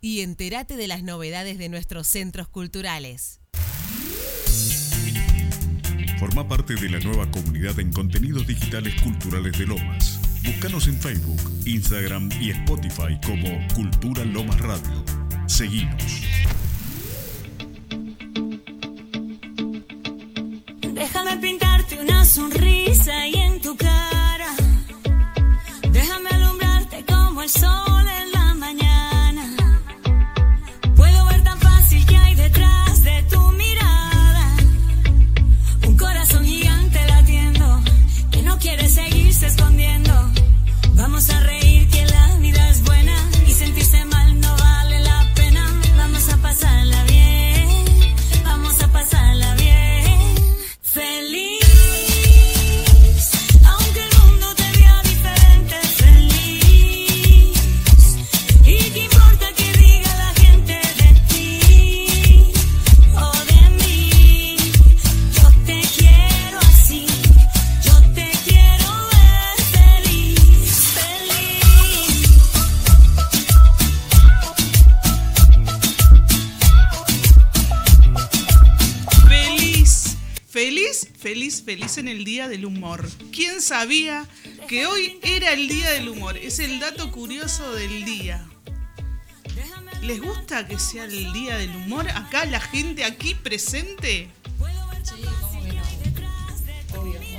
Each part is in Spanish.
y entérate de las novedades de nuestros centros culturales. Forma parte de la nueva comunidad en contenidos digitales culturales de Lomas. Búscanos en Facebook, Instagram y Spotify como Cultura Lomas Radio. Seguimos. Déjame pintarte una sonrisa y en tu cara. Déjame alumbrarte como el sol sabía que hoy era el Día del Humor? Es el dato curioso del día. ¿Les gusta que sea el Día del Humor? Acá la gente aquí presente.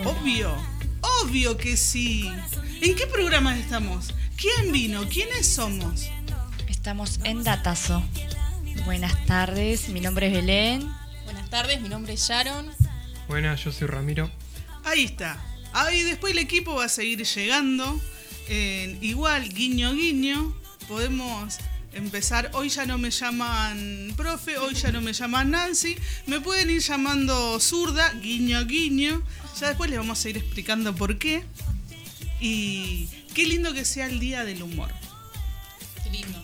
Obvio, obvio que sí. ¿En qué programa estamos? ¿Quién vino? ¿Quiénes somos? Estamos en Datazo. Buenas tardes, mi nombre es Belén. Buenas tardes, mi nombre es Sharon. Buenas, yo soy Ramiro. Ahí está. Ahí después el equipo va a seguir llegando. Eh, igual, guiño, guiño. Podemos empezar. Hoy ya no me llaman profe, hoy ya no me llaman Nancy. Me pueden ir llamando zurda, guiño, guiño. Ya después les vamos a ir explicando por qué. Y qué lindo que sea el día del humor. Qué lindo.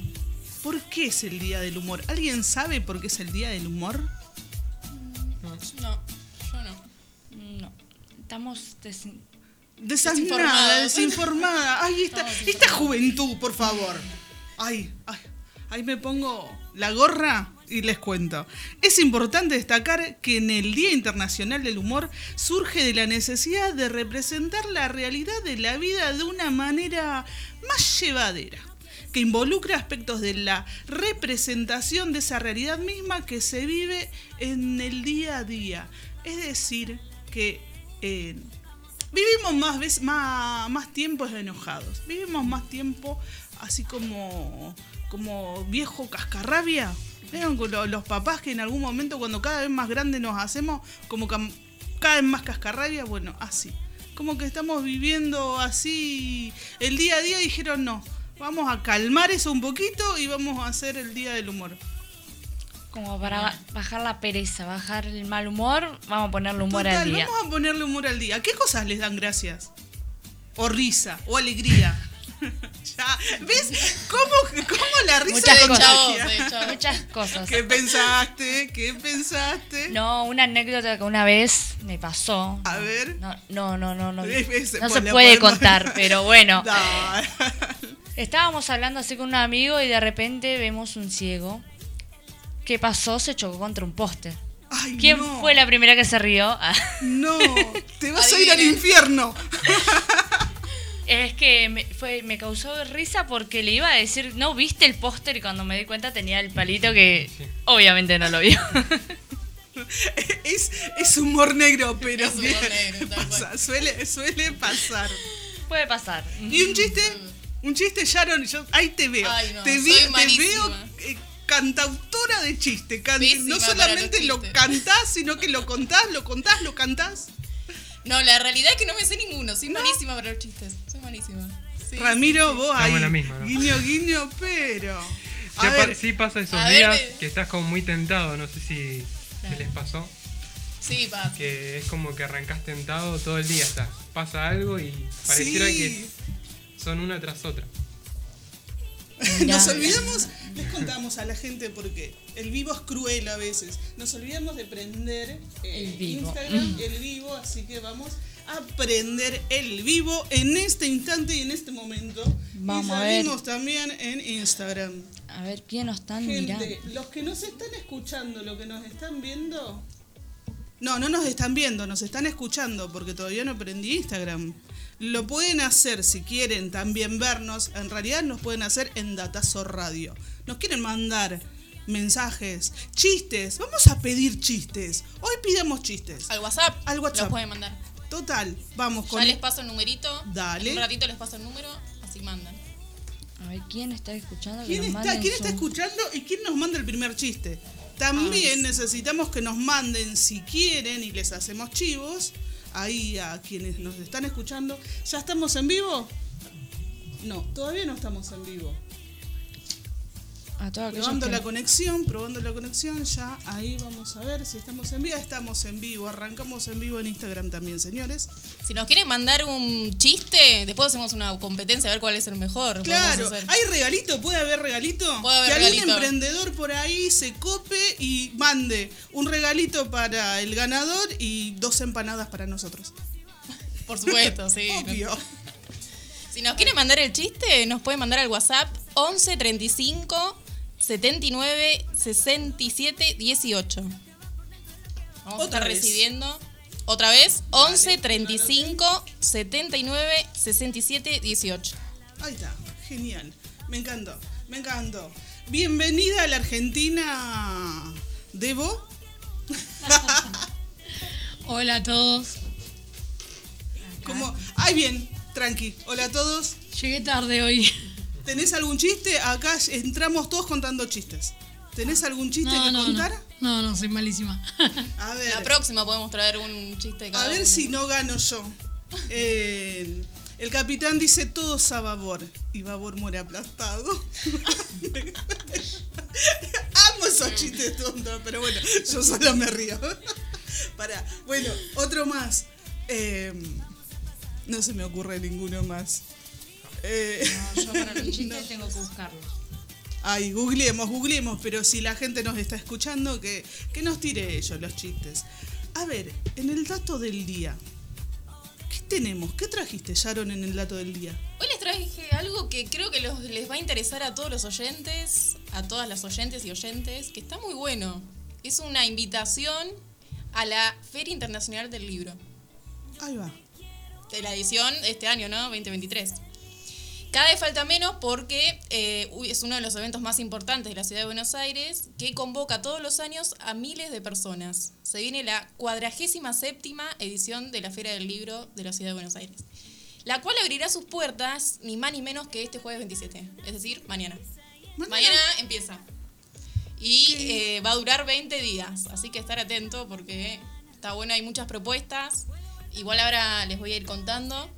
¿Por qué es el día del humor? ¿Alguien sabe por qué es el día del humor? No. Estamos des- Desanimada, Desinformada. Ay, esta, esta juventud, por favor. Ay, ay, ahí me pongo la gorra y les cuento. Es importante destacar que en el Día Internacional del Humor surge de la necesidad de representar la realidad de la vida de una manera más llevadera que involucra aspectos de la representación de esa realidad misma que se vive en el día a día. Es decir, que eh, vivimos más, veces, más, más tiempos enojados, vivimos más tiempo así como, como viejo cascarrabia. ¿Vieron los papás que en algún momento cuando cada vez más grandes nos hacemos como cada vez más cascarrabia? Bueno, así. Como que estamos viviendo así el día a día dijeron no, vamos a calmar eso un poquito y vamos a hacer el día del humor. Como para ba- bajar la pereza, bajar el mal humor, vamos a ponerle humor Total, al día. Vamos a ponerle humor al día. ¿Qué cosas les dan gracias? O risa, o alegría. ya, ¿ves cómo, cómo la risa Muchas de cosas. Hecho. Muchas cosas. ¿Qué pensaste? ¿Qué pensaste? No, una anécdota que una vez me pasó. A ver. No, no, no, no, no. No pues, se puede podemos- contar, pero bueno. Estábamos hablando así con un amigo y de repente vemos un ciego. ¿Qué pasó? Se chocó contra un póster. Ay, ¿Quién no. fue la primera que se rió? Ah, No, te vas a ir al infierno. Es que me, fue, me causó risa porque le iba a decir, no viste el póster y cuando me di cuenta tenía el palito que obviamente no lo vio. Es, es humor negro, pero Es humor negro, tal pasa, cual. suele, suele pasar. Puede pasar. Y un chiste, un chiste, Sharon, yo ahí te veo. Ay, no, te, soy vi- te veo eh, cantautora de chiste. Can- Pésima no solamente lo cantás, sino que lo contás, lo contás, lo cantás. No, la realidad es que no me sé ninguno. Soy malísima para los chistes. Soy malísima. Sí, Ramiro, sí, sí. vos Estamos ahí. en la misma, ¿no? Guiño, guiño, pero. Sí, A sí pasa esos ver, días me- que estás como muy tentado, no sé si, si Claro. les pasó, Sí, pasa. que es como que arrancás tentado todo el día, estás, pasa algo y pareciera Sí. que son una tras otra. Nos olvidamos, les contamos a la gente porque el vivo es cruel a veces. Nos olvidamos de prender eh, El vivo. Instagram, el vivo, así que vamos a prender el vivo en este instante y en este momento. Vamos y a ver. salimos también en Instagram. A ver quién nos están Gente, mirando. los que nos están escuchando, los que nos están viendo. No, no nos están viendo, nos están escuchando porque todavía no aprendí Instagram. Lo pueden hacer si quieren también vernos. En realidad nos pueden hacer en Datazo Radio. Nos quieren mandar mensajes, chistes. Vamos a pedir chistes. Hoy pidamos chistes. Al WhatsApp. Al WhatsApp. Los pueden mandar. Total, vamos con Ya les paso el numerito. Dale. En un ratito les paso el número, así mandan. A ver quién está escuchando. que ¿Quién nos está, quién está su- escuchando y quién nos manda el primer chiste? También necesitamos que nos manden si quieren y les hacemos chivos. Ahí a quienes nos están escuchando. ¿Ya estamos en vivo? No, todavía no estamos en vivo. A Probando la conexión, probando la conexión, ya ahí vamos a ver si estamos en vivo. Estamos en vivo, arrancamos en vivo en Instagram también, señores. Si nos quieren mandar un chiste, después hacemos una competencia a ver cuál es el mejor. Claro. ¿hay regalito? ¿Puede haber regalito? Puede haber que algún emprendedor por ahí se cope y mande un regalito para el ganador y dos empanadas para nosotros. Por supuesto, sí. Obvio. Si nos quieren mandar el chiste, nos pueden mandar al WhatsApp 11 35 79 67 18. Vamos a Otra estar vez. recibiendo otra vez 11 35 79 67 18. Ahí está, genial. Me encantó, me encantó. Bienvenida a la Argentina, Debo. Hola a todos. Como, ay bien, tranqui. Hola a todos. Llegué tarde hoy. ¿Tenés algún chiste? Acá entramos todos contando chistes. ¿Tenés algún chiste No, que no, contar? No, no, soy malísima. A ver. La próxima podemos traer un chiste cada A ver si no gano yo. Eh, el capitán dice todos a babor y babor muere aplastado. Amo esos chistes tontos, pero bueno, yo solo me río. Para, bueno, otro más. Eh, no se me ocurre ninguno más. Eh, Yo para los chistes tengo que buscarlos. Ay, googleemos, googleemos, pero si la gente nos está escuchando, que, que nos tire ellos los chistes. A ver, en el dato del día, ¿qué tenemos? ¿Qué trajiste, Sharon, en el dato del día? Hoy les traje algo que creo que los- les va a interesar a todos los oyentes, a todas las oyentes y oyentes, que está muy bueno. Es una invitación a la Feria Internacional del Libro, Ahí va. de la edición de este año, ¿no? 2023. Cada vez falta menos porque eh, es uno de los eventos más importantes de la ciudad de Buenos Aires que convoca todos los años a miles de personas. Se viene la cuadragésima séptima edición de la Feria del Libro de la ciudad de Buenos Aires, la cual abrirá sus puertas ni más ni menos que este jueves 27, es decir, mañana. Mañana. Mañana empieza. Y eh, va a durar 20 días, así que estar atento porque está bueno, hay muchas propuestas. Igual ahora les voy a ir contando.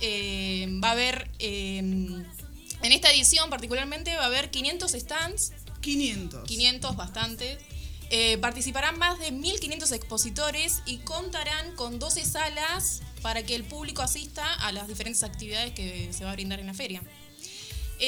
Eh, va a haber, eh, en esta edición particularmente, va a haber 500 stands, 500. 500 bastantes. Eh, participarán más de 1.500 expositores y contarán con 12 salas para que el público asista a las diferentes actividades que se va a brindar en la feria.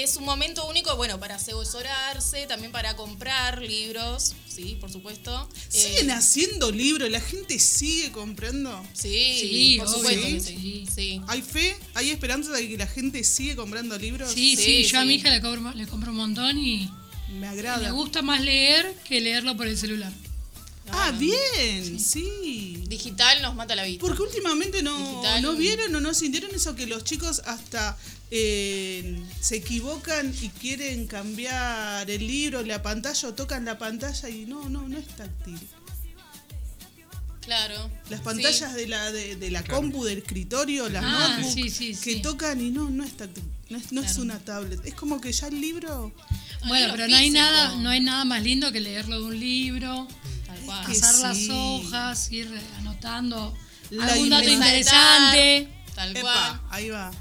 Es un momento único, bueno, para asesorarse, también para comprar libros, sí, por supuesto. ¿Siguen Eh, haciendo libros? ¿La gente sigue comprando? Sí, Sí, por supuesto sí. sí. sí. ¿Hay fe? ¿Hay esperanza de que la gente sigue comprando libros? Sí, sí, Sí, yo a mi sí. hija le compro, le compro un montón y Me me agrada. gusta más leer que leerlo por el celular. Ah, bien, sí. Digital nos mata la vida. Porque últimamente no, Digital. no vieron o no sintieron eso que los chicos hasta eh, se equivocan y quieren cambiar el libro, la pantalla o tocan la pantalla y no, no, no es táctil. Claro. Las Sí. pantallas de la de, de la compu, del escritorio, las Ah, notebooks sí, sí, que tocan y no, no es táctil. No es, no es Claro. una tablet. Es como que ya el libro. Bueno, pero no hay nada, no hay nada más lindo que leerlo de un libro, Tal cual. que pasar las hojas, ir anotando La algún dato interesante. Tal cual. Epa, ahí va.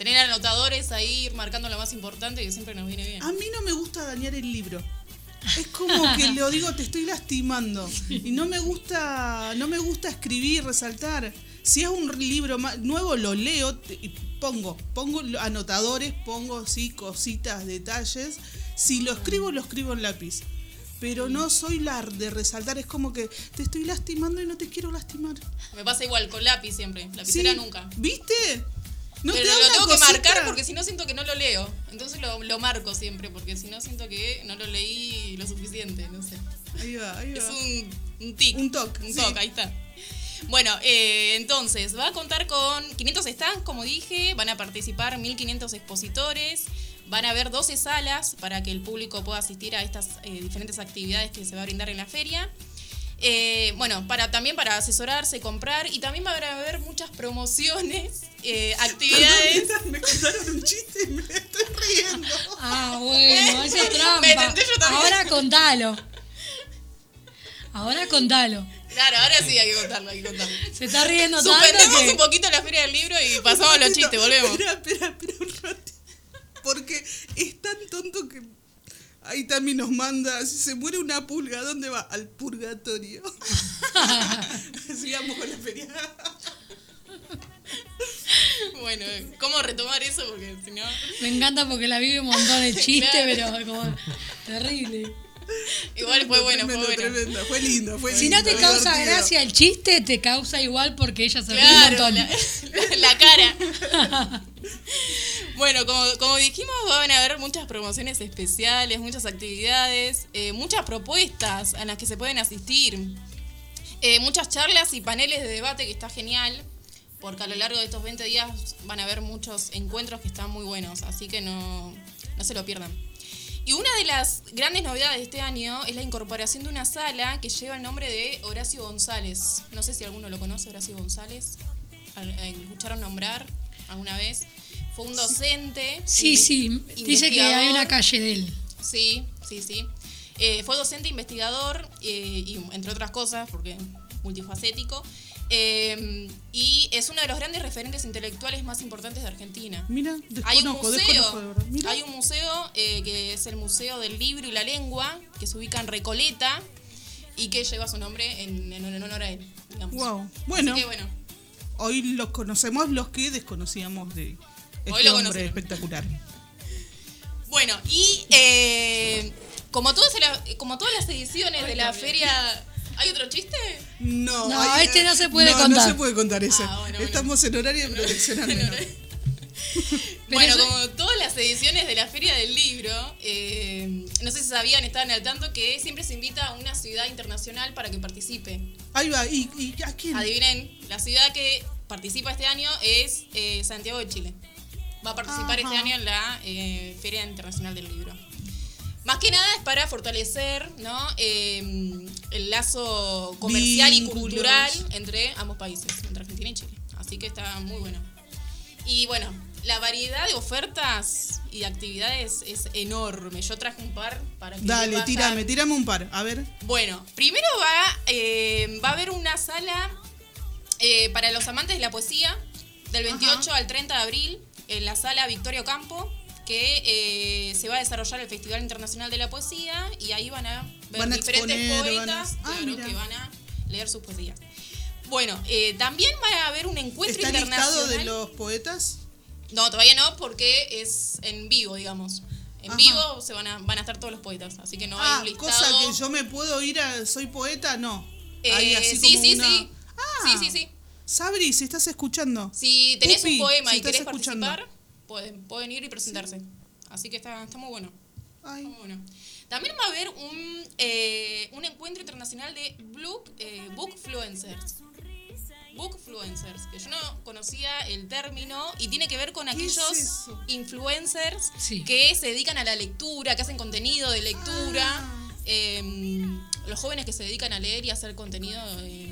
Tener anotadores ahí, ir marcando lo más importante que siempre nos viene bien. A mí no me gusta dañar el libro. Es como que lo digo, te estoy lastimando. Y no me gusta, no me gusta escribir, resaltar. Si es un libro nuevo, lo leo y pongo, pongo anotadores, pongo sí, cositas, detalles. Si lo escribo, lo escribo en lápiz. pero no soy la de resaltar, es como que te estoy lastimando y no te quiero lastimar. Me pasa igual, con lápiz siempre. Lapicera Sí, nunca. ¿Viste? ¿No Pero te da lo una tengo que marcar porque si no siento que no lo leo. Entonces lo, lo marco siempre, porque si no siento que no lo leí lo suficiente, no sé. Ahí va, ahí Es va. un, un tic. Un toc, Un sí. toc, ahí está. Bueno, eh, entonces, va a contar con 500 stands, como dije, van a participar 1500 expositores, van a haber 12 salas para que el público pueda asistir a estas eh, diferentes actividades que se va a brindar en la feria. Eh, bueno, para, también para asesorarse, comprar y también va a haber muchas promociones, eh, actividades. Me contaron un chiste y me estoy riendo. Ah, bueno, esa es trampa. Ahora contalo. Ahora contalo. Claro, ahora sí hay que contarlo, hay que contarlo. Se está riendo tanto Suspendemos que... un poquito la feria del libro y pasamos a los chistes, volvemos. Espera, espera, espera un ratito. Porque es tan tonto que ahí también nos manda, si se muere una pulga, ¿a ¿dónde va? Al purgatorio. Sigamos con la feria. Bueno, ¿cómo retomar eso? Porque si no. Me encanta porque la vive un montón de chistes, Claro. pero como terrible. Igual fue bueno, fue bueno. tremendo. Fue lindo, fue Si lindo. no te causa divertido. gracia el chiste, te causa igual porque ella se ríe un Claro, montón. la, la cara. Bueno, como, como dijimos, van a haber muchas promociones especiales, muchas actividades, eh, muchas propuestas a las que se pueden asistir, eh, muchas charlas y paneles de debate que está genial, porque a lo largo de estos 20 días van a haber muchos encuentros que están muy buenos, así que no, no se lo pierdan. Y una de las grandes novedades de este año es la incorporación de una sala que lleva el nombre de Horacio González. No sé si alguno lo conoce, Horacio González. ¿Al- eh, ¿Escucharon nombrar alguna vez? Fue un docente. Sí, sí, dice que hay una calle de él. Sí, sí, sí. Eh, fue docente investigador eh, y entre otras cosas, porque multifacético. Eh, y es uno de los grandes referentes intelectuales más importantes de Argentina. Mira, Hay un museo, de verdad. Mira. hay un museo eh, que es el Museo del Libro y la Lengua, que se ubica en Recoleta y que lleva su nombre en, en- en honor a él. Digamos. Wow. Bueno, Así que bueno, hoy los conocemos los que desconocíamos de Hoy este lo hombre conocieron. espectacular. bueno y eh, como, todas las, como todas las ediciones de la feria... ¿Hay otro chiste? No, No, hay- este no se puede no, contar. No se puede contar ese. Ah, bueno, bueno. Estamos en horario de protección al menor. bueno, eso- como todas las ediciones de la Feria del Libro, eh, no sé si sabían, estaban al tanto que siempre se invita a una ciudad internacional para que participe. Ahí va, ¿y, y a quién? Adivinen, la ciudad que participa este año es eh, Santiago de Chile. Va a participar Ajá. este año en la eh, Feria Internacional del Libro. Más que nada es para fortalecer ¿no? Eh, el lazo comercial y cultural entre ambos países, entre Argentina y Chile. Así que está muy bueno. Y bueno, la variedad de ofertas y de actividades es enorme. Yo traje un par para que Dale, tirame, tirame un par. A ver. bueno, primero va, eh, va a haber una sala eh, para los amantes de la poesía del 28 al 30 de abril en la sala Victorio Campo que eh, se va a desarrollar el Festival Internacional de la Poesía y ahí van a ver Van a diferentes exponer, van a- poetas Ah, claro, que van a leer sus poesías. Bueno, eh, también va a haber un encuentro ¿Está listado internacional. de los poetas? No, todavía no, porque es en vivo, digamos. En Ajá. vivo se van a, van a estar todos los poetas, así que no hay ah, un listado. cosa que yo me puedo ir a Soy Poeta, no. Eh, Hay así sí, como sí, una- sí. Ah. Sí, sí, sí. Sabri, si estás escuchando. Si tenés Pupi, un poema si y querés participar, pueden, pueden ir y presentarse. Así que está, está muy bueno. Ay, está muy bueno. También va a haber un, eh, un encuentro internacional de book, eh, bookfluencers. Bookfluencers, que yo no conocía el término y tiene que ver con ¿Qué es aquellos influencers Sí. que se dedican a la lectura, que hacen contenido de lectura. Ah. eh, los jóvenes que se dedican a leer y a hacer contenido de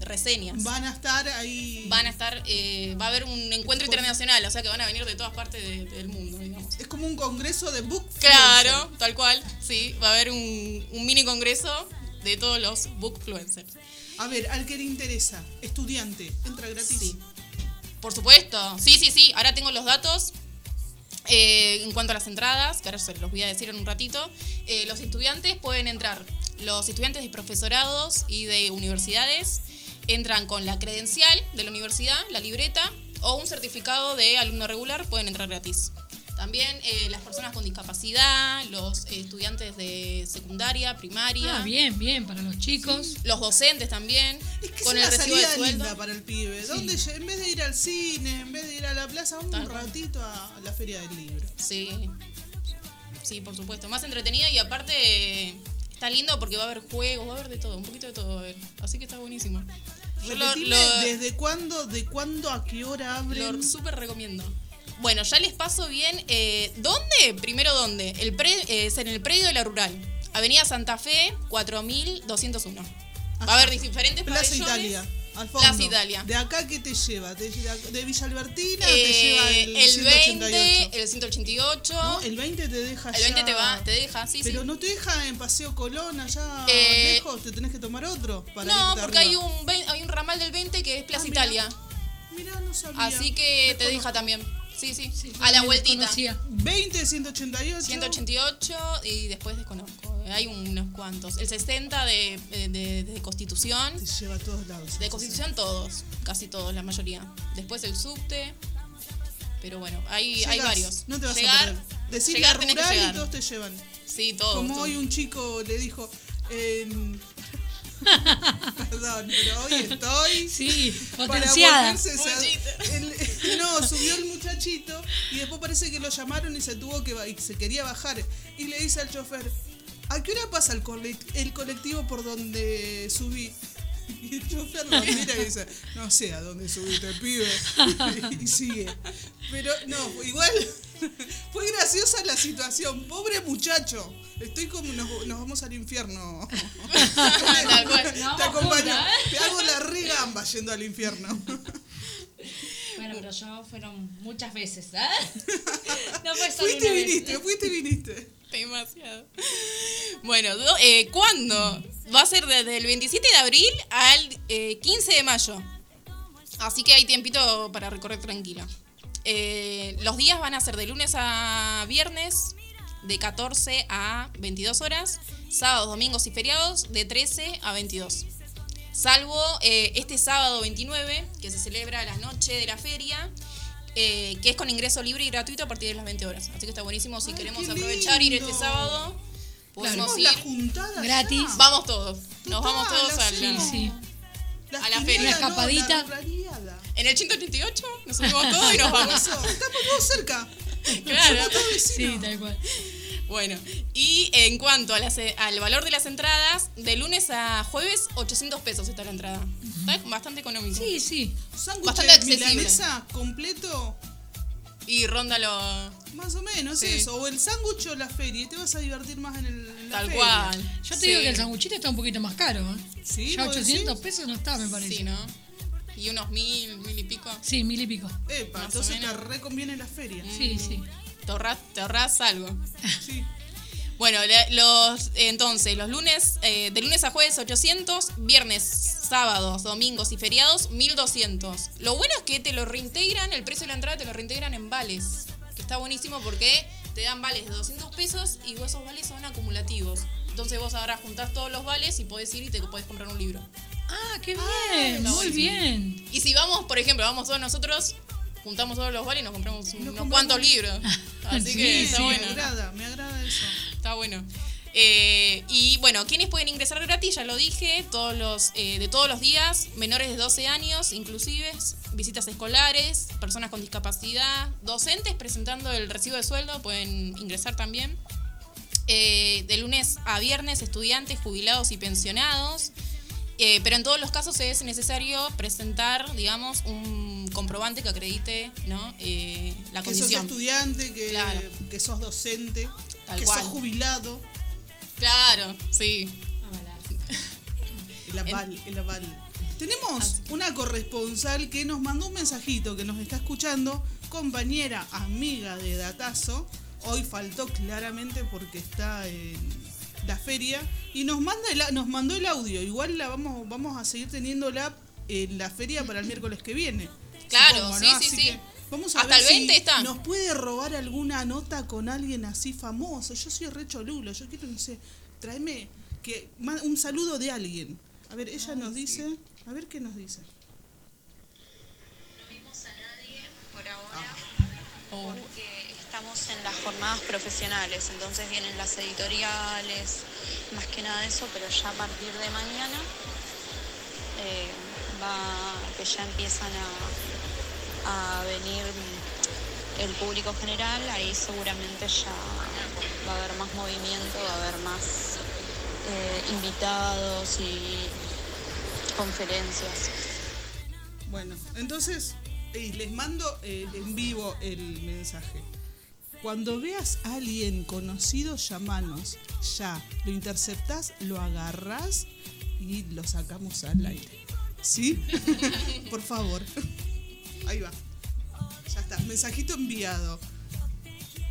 reseñas. van a estar ahí. van a estar, eh, va a haber un encuentro internacional, o sea que van a venir de todas partes de- del mundo, digamos. Es como un congreso de book. Claro, tal cual, sí, va a haber un, un mini congreso de todos los bookfluencers. A ver, al que le interesa, estudiante, entra gratis. Sí. Por supuesto, sí, sí, sí, ahora tengo los datos. Eh, en cuanto a las entradas, que ahora se los voy a decir en un ratito, eh, los estudiantes pueden entrar, los estudiantes de profesorados y de universidades entran con la credencial de la universidad, la libreta, o un certificado de alumno regular, pueden entrar gratis. También eh, las personas con discapacidad, los eh, estudiantes de secundaria, primaria, Ah, bien, bien, para los chicos. los docentes también, Es que con es el una recibo de salida linda para el pibe. ¿Dónde en vez de ir al cine, en vez de ir a la plaza, Tal un ratito a, a la feria del libro. Sí, sí, por supuesto. Más entretenida y aparte eh, está lindo porque va a haber juegos, va a haber de todo, un poquito de todo va a haber. Así que está buenísimo. Lo, lo- ¿desde cuándo, de cuándo a qué hora abren? lo súper recomiendo. Bueno, ya les paso bien. eh, ¿Dónde? Primero, ¿dónde? El pre- eh, es en el predio de la Rural. Avenida Santa Fe, 4201. Va a haber diferentes Plaza pabellones. Italia, al fondo. Plaza Italia. ¿De acá qué te lleva? ¿Te lleva de Villa Albertina? ¿Te Eh, lleva el, el 188? 20, el 188. No, el 20 te deja el 20 ya- te va, te deja, sí, Pero sí. no te deja en Paseo Colón allá Eh, lejos, te tenés que tomar otro para No, porque arriba. hay un, vein- hay un ramal del 20 que es Plaza Ah. Italia. Mirá, no sabía. Así que te deja también. Sí, sí, Sí, a la vueltita. desconocía. 20, 188. 188 y después desconozco. Hay unos cuantos. El 60 de, de, de- de Constitución. Te lleva a todos lados. De Constitución todos, casi todos, la mayoría. Después el subte. Pero bueno, hay, hay varios. No te vas llegar, a perder. Decís llegar la rural y todos te llevan. Sí, todos. Como hoy un chico le dijo. em, Perdón, pero hoy estoy. Sí, para potenciada. el- no, subió el y después parece que lo llamaron y se tuvo que y se quería bajar y le dice al chofer, ¿a qué hora pasa el, el colectivo por donde subí? Y el chofer lo mira y dice, no sé a dónde subiste, pibe. Y sigue. Pero no, igual fue graciosa la situación. Pobre muchacho. Estoy como, nos, nos vamos al infierno. Te acompaño. Te hago la regamba yendo al infierno. Bueno, pero yo fueron muchas veces, ¿ah? No fue solo Fuiste y vez. viniste, fuiste y viniste. Demasiado. Bueno, do- eh, ¿cuándo? Va a ser desde el 27 de abril al eh, 15 de mayo. Así que hay tiempito para recorrer tranquila. Eh, los días van a ser de lunes a viernes, de 14 a 22 horas. Sábados, domingos y feriados, de 13 a 22. Salvo eh, este sábado 29, que se celebra la noche de la feria, eh, que es con ingreso libre y gratuito a partir de las 20 horas. Así que está buenísimo si Ay, queremos aprovechar ir este sábado. Podemos Hacemos ir. la juntada Gratis. ya. Vamos todos. Nos Total, vamos todos a Sí, la, sí. Las a la feria. Una no, escapadita. la. En el 188 nos subimos todos y nos vamos. Estamos todos cerca. Claro. Somos todos Sí, tal cual. Bueno, y en cuanto a las- al valor de las entradas, de lunes a jueves, 800 pesos está la entrada. Está bastante económico. Sí, sí. Sándwich Bastante de accesible. milanesa completo, Y ronda lo. más o menos Sí. eso. O el sándwich o la feria. Y te vas a divertir más en, el, en la Tal feria. cual. Yo te Sí. digo que el sanguchito está un poquito más caro. ¿eh? Sí, ya ¿vos 800 decís? pesos no está, me parece. Sí, ¿no? Y unos mil, mil y pico. Sí, mil y pico. Epa, Más entonces te reconviene la feria. Sí, sí. Te ahorras, te ahorras algo. Sí. Bueno, los entonces, los lunes, eh, de lunes a jueves 800, viernes, sábados, domingos y feriados 1200. Lo bueno es que te lo reintegran, el precio de la entrada te lo reintegran en vales. Que está buenísimo porque te dan vales de 200 pesos y esos vales son acumulativos. Entonces vos ahora juntás todos los vales y podés ir y te podés comprar un libro. Ah, qué bien. muy bien. Y si vamos, por ejemplo, vamos todos nosotros, juntamos todos los vales y nos compramos unos compramos- cuantos libros. Así Sí, que está sí, bueno. Me agrada, me agrada eso. Está bueno. Eh, y bueno, ¿quiénes pueden ingresar gratis? Ya lo dije, todos los, eh, de todos los días, menores de 12 años, inclusive, visitas escolares, personas con discapacidad, docentes presentando el recibo de sueldo, pueden ingresar también. Eh, de lunes a viernes, estudiantes, jubilados y pensionados. Eh, pero en todos los casos es necesario presentar, digamos, un comprobante que acredite ¿no? Eh, la Que sos condición. estudiante, que, Claro. que sos docente, Tal que cual. sos jubilado. Claro, sí. El aval, el aval. Tenemos una corresponsal que nos mandó un mensajito que nos está escuchando, compañera, amiga de Datazo. Hoy faltó claramente porque está en la feria y nos manda el, nos mandó el audio. Igual la vamos vamos a seguir teniéndola en la feria para el miércoles que viene. Claro, supongo, sí, ¿no? sí, Así sí. que Vamos a Hasta ver el 20 si está. nos puede robar alguna nota con alguien así famoso. Yo soy re cholulo, yo quiero, no sé, tráeme que, un saludo de alguien. A ver, ella nos dice, a ver qué nos dice. No vimos a nadie por ahora Oh. porque estamos estamos en las jornadas profesionales, entonces vienen las editoriales, más que nada eso, pero ya a partir de mañana eh, va, que ya empiezan a, a venir el público general, ahí seguramente ya va a haber más movimiento, va a haber más eh, invitados y conferencias. Bueno, entonces eh, les mando eh, en vivo el mensaje. Cuando veas a alguien conocido, llamanos. Ya, lo interceptás, lo agarrás y lo sacamos al aire. ¿Sí? Por favor. Ahí va. Ya está. Mensajito enviado.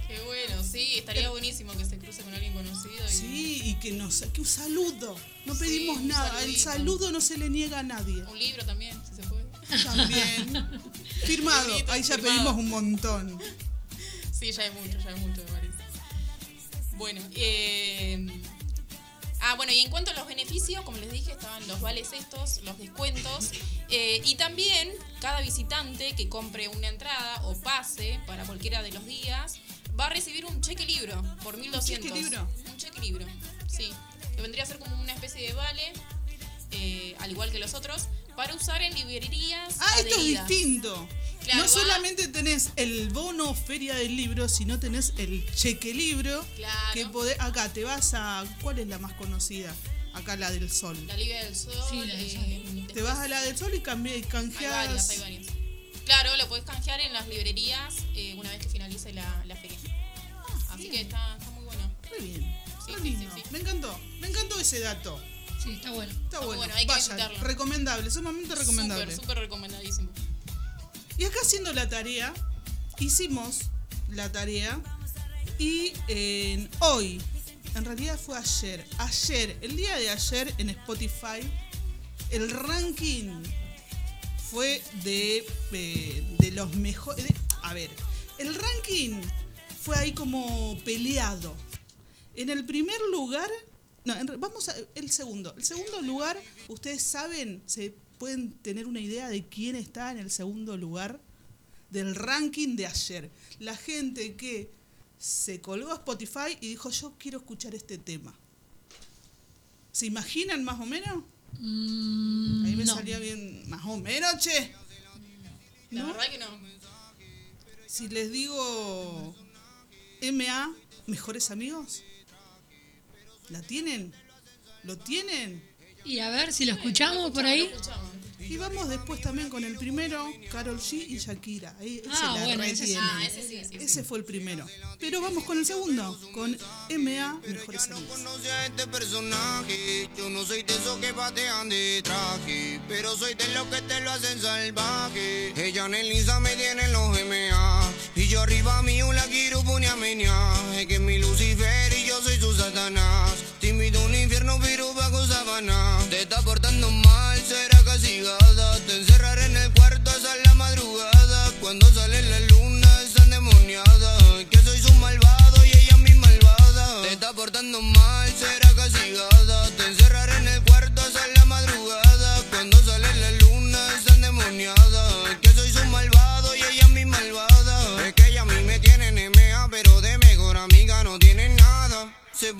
Qué bueno, sí, estaría buenísimo que se cruce con alguien conocido. Y... Sí, y que nos que un saludo. No pedimos nada. El saludo no se le niega a nadie. Un libro también, si se puede. También. Firmado. Librito, Ahí ya firmado. pedimos un montón. Sí, ya es mucho, ya es mucho, me parece. Bueno, eh, ah, bueno, y en cuanto a los beneficios, como les dije, estaban los vales estos, los descuentos, eh, y también cada visitante que compre una entrada o pase para cualquiera de los días va a recibir un cheque libro por 1200. cheque libro? Un cheque libro, sí. Que vendría a ser como una especie de vale, eh, al igual que los otros, para usar en librerías. Ah, esto es distinto. Claro, no va- solamente tenés el bono feria del libro, sino tenés el cheque libro. Claro. Que podés, acá te vas a. ¿Cuál es la más conocida? Acá la del sol. La Liga del Sol. Sí, la del Sol. eh, Te vas a la del sol y cambié, Hay canjeas. varias, hay varias. Claro, lo podés canjear en las librerías eh, una vez que finalice la, la feria. Así que está, está muy bueno. Muy bien. Sí, Muy sí, lindo. sí, sí. Me encantó. Me encantó ese dato. Sí, está bueno. Está bueno. bueno, hay que visitarlo. recomendable, sumamente recomendable. Súper, súper recomendadísimo. Y acá haciendo la tarea, hicimos la tarea y eh, hoy, en realidad fue ayer, ayer, el día de ayer en Spotify, el ranking fue de, eh, de los mejores... A ver, el ranking fue ahí como peleado. En el primer lugar, no, en vamos a el segundo. El segundo lugar, ustedes saben, se pueden tener una idea de quién está en el segundo lugar del ranking de ayer. La gente que se colgó a Spotify y dijo, yo quiero escuchar este tema. ¿Se imaginan más o menos? Mm, Ahí me no. salía bien, más o menos, che. La ¿No? verdad que no. Si les digo MA, mejores amigos, ¿la tienen? ¿Lo tienen? Y a ver si lo escuchamos por ahí. Y vamos después también con el primero, Carol G y Shakira. Ahí Ah, la bueno, ese sí. Ah, ese sí, sí, sí. Ese fue el primero. Pero vamos con el segundo, con MA, mejores amigos. conoce a este personaje. Yo no soy de esos que patean de traje, pero soy de los que te lo hacen salvaje. Ella en el Insta me tiene en los MA. Y yo arriba mío la quiero poner a menear. Es que es mi Lucifer y yo soy su Satanás.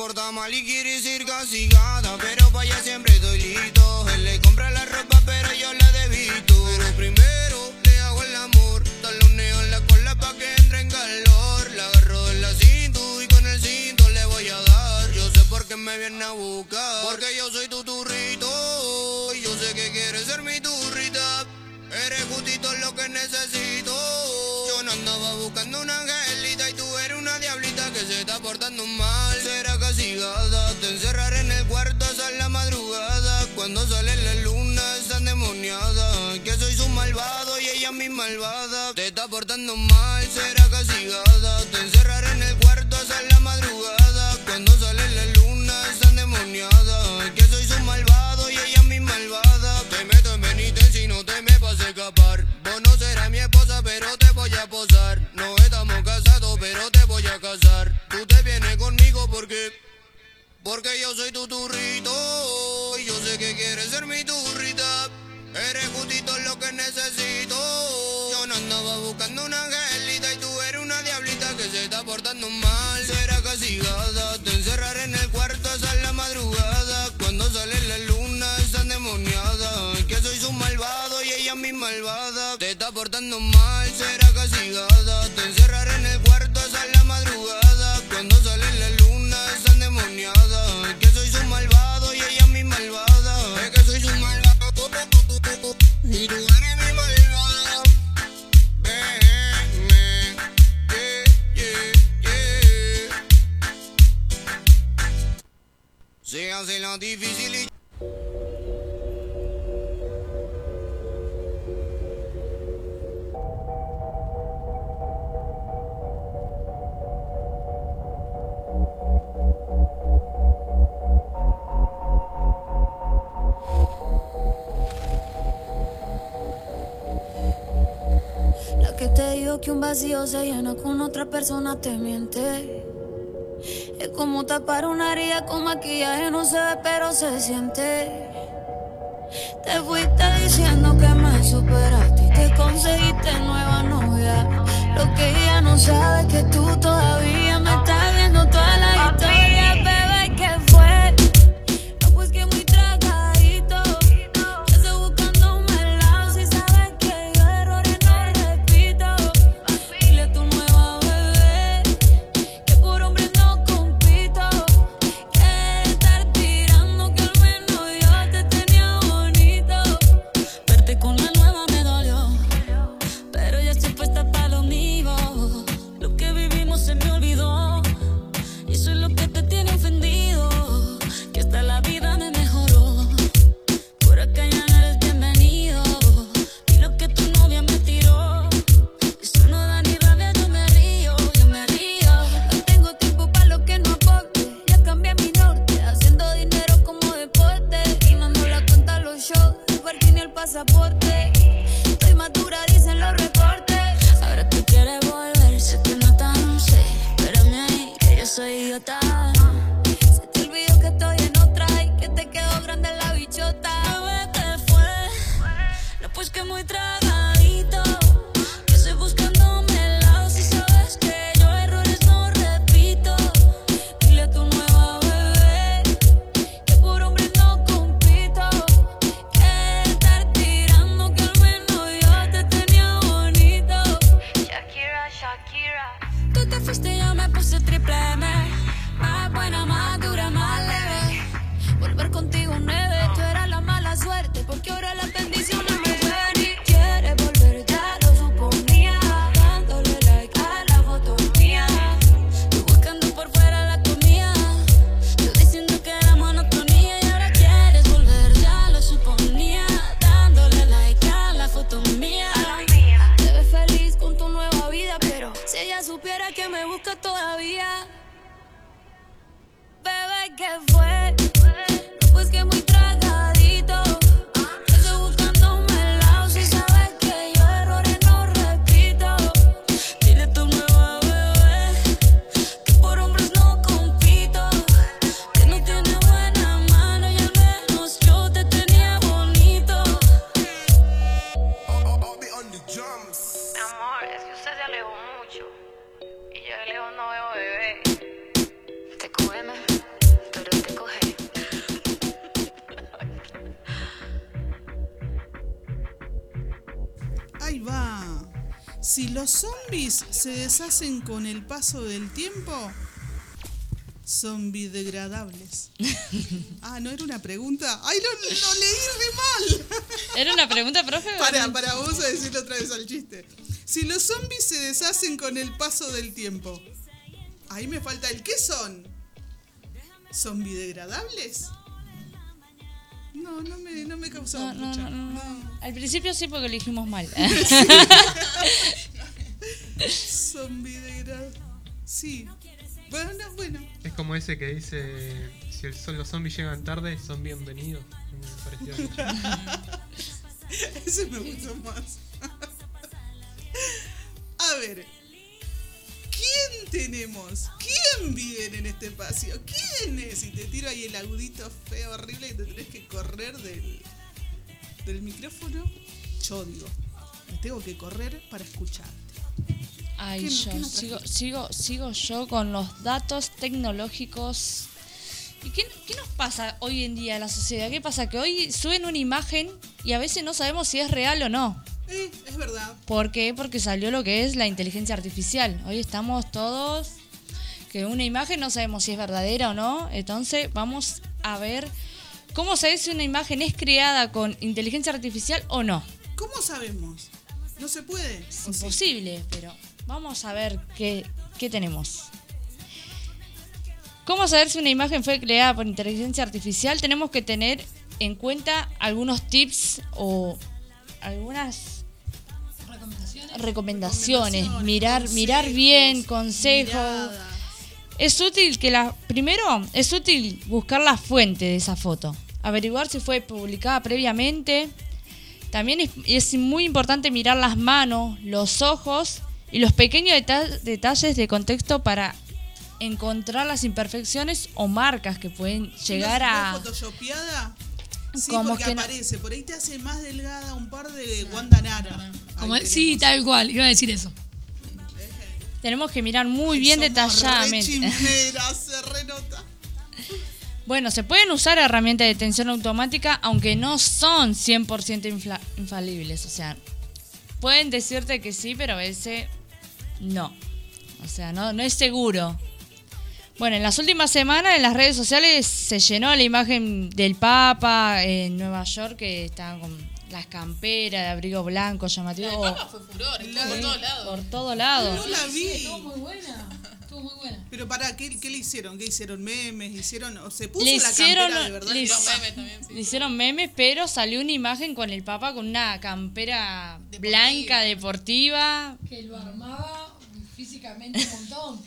Porta mal y quiere ser castigada, pero para ella siempre estoy listo. Él le compra la ropa, pero yo la debito. Pero primero le hago el amor, taloneo en la cola pa' que entre en calor. La agarro de la cinto y con el cinto le voy a dar. Yo sé por qué me viene a buscar, porque yo soy tu turrito. Y yo sé que quieres ser mi turrita. Eres justito lo que necesito. Yo no andaba buscando una angelita y tú eres una diablita que se está portando mal. Malvado y ella mi malvada. Te está portando mal, será castigada. Te encerraré en el cuarto hasta la madrugada. Cuando sale la luna está endemoniada. Que soy su malvado y ella mi malvada. Te meto en penitencia y no te me vas a escapar. Vos no serás mi esposa, pero te voy a posar. No estamos casados, pero te voy a casar. Tú te vienes conmigo porque. Porque yo soy tu turrito. Y yo sé que quieres ser mi turrita. Eres justito lo que necesito. Yo no andaba buscando una angelita y tú eres una diablita que se está portando mal. Será castigada, te encerraré en el cuarto hasta la madrugada. Cuando sale la luna está endemoniada. Que soy su malvado y ella mi malvada. Te está portando mal. Difícil. La que te digo que un vacío se llena con otra persona te miente. Es como tapar una herida con maquillaje, no se ve, pero se siente. Te fuiste diciendo que me superas. se deshacen con el paso del tiempo, son biodegradables. ah, ¿no era una pregunta? ¡Ay, lo, lo leí de mal! ¿Era una pregunta, profe? Para, para, vamos a decirlo otra vez al chiste. Si los zombies se deshacen con el paso del tiempo, ahí me falta el ¿qué son? ¿Son biodegradables? No, no me, no me causó mucho. Al principio sí porque lo dijimos mal. Zombie de grado. Sí. Bueno, bueno. Es como ese que dice: si los zombies llegan tarde, son bienvenidos. Me Ese me gustó más. A ver. ¿Quién tenemos? ¿Quién viene en este espacio? ¿Quién es? Y te tiro ahí el agudito feo, horrible, y te tenés que correr del, del micrófono. Yo digo, tengo que correr para escuchar. Ay, yo sigo, sigo, sigo yo con los datos tecnológicos. ¿Y qué, qué nos pasa hoy en día en la sociedad? ¿Qué pasa? Que hoy suben una imagen y a veces no sabemos si es real o no. Eh, es verdad. ¿Por qué? Porque salió lo que es la inteligencia artificial. Hoy estamos todos que una imagen no sabemos si es verdadera o no. Entonces vamos a ver cómo sabes si una imagen es creada con inteligencia artificial o no. ¿Cómo sabemos? No se puede. Imposible, pero vamos a ver qué, qué tenemos. ¿Cómo saber si una imagen fue creada por inteligencia artificial? Tenemos que tener en cuenta algunos tips o algunas Recomendaciones. recomendaciones, mirar, mirar bien, consejos. Es útil que la. Primero, es útil buscar la fuente de esa foto. Averiguar si fue publicada previamente. También es, es muy importante mirar las manos, los ojos y los pequeños deta- detalles de contexto para encontrar las imperfecciones o marcas que pueden llegar ¿No a. photoshopeada? Sí, Como porque que no- aparece. Por ahí te hace más delgada un par de Wanda Nara. Como- Ahí sí, tal cual, iba a decir eso. Tenemos que mirar muy bien detalladamente. se renota. Bueno, se pueden usar herramientas de detención automática, aunque no son 100% infla- infalibles. O sea, pueden decirte que sí, pero a veces no. O sea, no, no es seguro. Bueno, en las últimas semanas en las redes sociales se llenó la imagen del Papa en Nueva York, que estaba con las camperas de abrigo blanco llamativo. El Papa fue furor, estuvo por todos lados. Por todos lados. No la vi. Estuvo muy buena. Estuvo muy buena. Pero para, ¿qué, ¿qué le hicieron? ¿Qué hicieron? ¿Memes? ¿Hicieron? ¿O se puso Le la hicieron, campera de verdad? le, del hic- Papa? memes también, sí. le hicieron memes, pero salió una imagen con el Papa con una campera blanca deportiva. Que lo armaba físicamente un montón.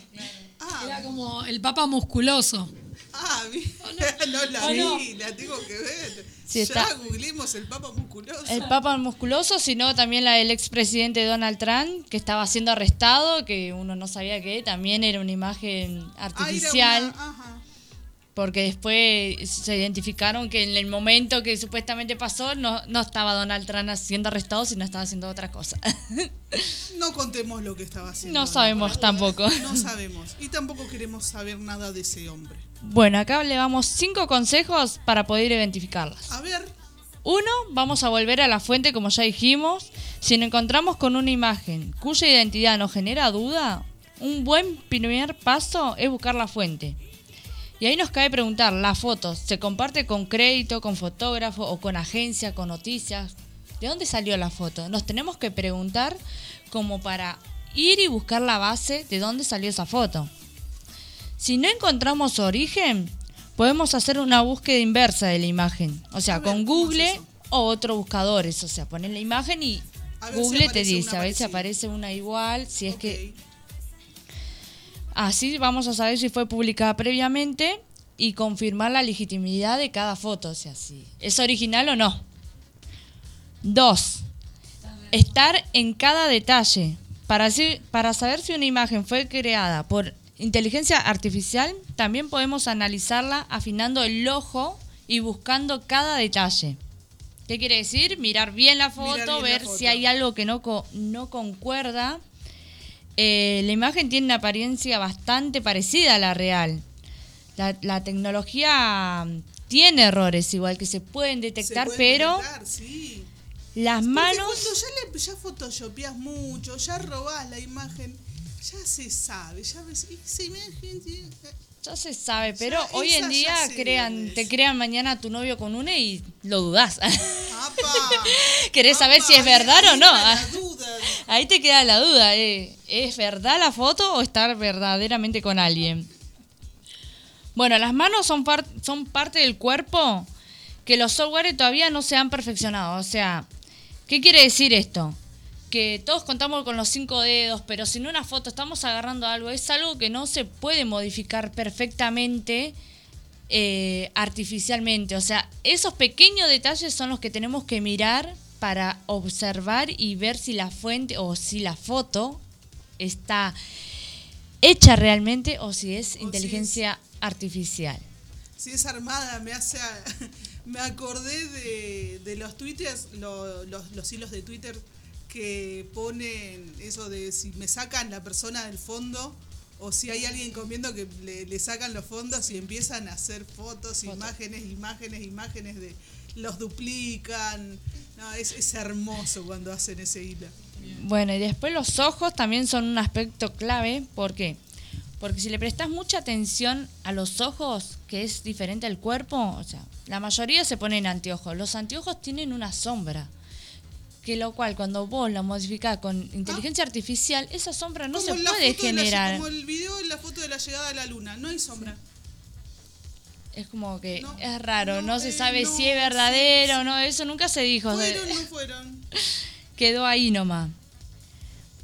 Ah, Era como el papa musculoso. Ah, no la vi, la tengo que ver. Sí, ya está- googleemos el Papa musculoso. El Papa musculoso, sino también la del expresidente Donald Trump, que estaba siendo arrestado, que uno no sabía que también era una imagen Ah, era artificial. una- ajá. Porque después se identificaron que en el momento que supuestamente pasó no, no estaba Donald Trump siendo arrestado, sino estaba haciendo otra cosa. No contemos lo que estaba haciendo. no sabemos tampoco. No sabemos. Y tampoco queremos saber nada de ese hombre. Bueno, acá le damos cinco consejos para poder identificarlas. A ver, Uno, vamos a volver a la fuente como ya dijimos. Si nos encontramos con una imagen cuya identidad nos genera duda, un buen primer paso es buscar la fuente. Y ahí nos cabe preguntar, ¿la foto se comparte con crédito, con fotógrafo o con agencia, con noticias? ¿De dónde salió la foto? Nos tenemos que preguntar como para ir y buscar la base de dónde salió esa foto. Si no encontramos su origen, podemos hacer una búsqueda inversa de la imagen. O sea, con ¿cómo es Google o otros buscadores. O sea, ponen la imagen y Google te dice, a ver si parecida. aparece una igual, si es que... Así vamos a saber si fue publicada previamente y confirmar la legitimidad de cada foto. O sea, si es original o no. Dos, estar en cada detalle. Para, así- para saber si una imagen fue creada por inteligencia artificial, también podemos analizarla afinando el ojo y buscando cada detalle. ¿Qué quiere decir? Mirar bien la foto, la ver foto. si hay algo que no, no concuerda. Eh, la imagen tiene una apariencia bastante parecida a la real. La, la tecnología mm, tiene errores, igual que se pueden Se detectar, puede pero detectar, sí. las Porque manos... cuando ya, le, ya photoshopeas mucho, ya robás la imagen, ya se sabe, ya ves, esa imagen tiene- Ya se sabe, pero Ya, hoy en día crean, te crean mañana a tu novio con una y lo dudás. ¡Apa! ¿Querés saber si es verdad ahí o no? Ahí te queda la duda, eh. ¿es verdad la foto o estar verdaderamente con alguien? Bueno, las manos son, par- son parte del cuerpo que los software todavía no se han perfeccionado. O sea, ¿qué quiere decir esto? Que todos contamos con los cinco dedos, pero si en una foto estamos agarrando algo, es algo que no se puede modificar perfectamente eh, artificialmente. O sea, esos pequeños detalles son los que tenemos que mirar para observar y ver si la fuente o si la foto está hecha realmente o si es si inteligencia artificial. Si es armada, me hace. a- me acordé de, de los twitters, lo- los, los hilos de Twitter que ponen eso de si me sacan la persona del fondo O si hay alguien comiendo que le, le sacan los fondos y empiezan a hacer fotos, imágenes, imágenes, imágenes de los duplican. No, es, es hermoso cuando hacen ese hilo. Bueno, y después los ojos también son un aspecto clave. ¿Por qué? Porque si le prestas mucha atención a los ojos, que es diferente al cuerpo, o sea, la mayoría se ponen anteojos. Los anteojos tienen una sombra. Que lo cual, cuando vos lo modificás con inteligencia artificial, esa sombra no se puede de la- generar. como el video de la foto de la llegada a la luna, no hay sombra. Es como que No, es raro, no, no, se eh, sabe no, si es verdadero o no, eso nunca se dijo. Fueron, no fueron. Quedó ahí nomás.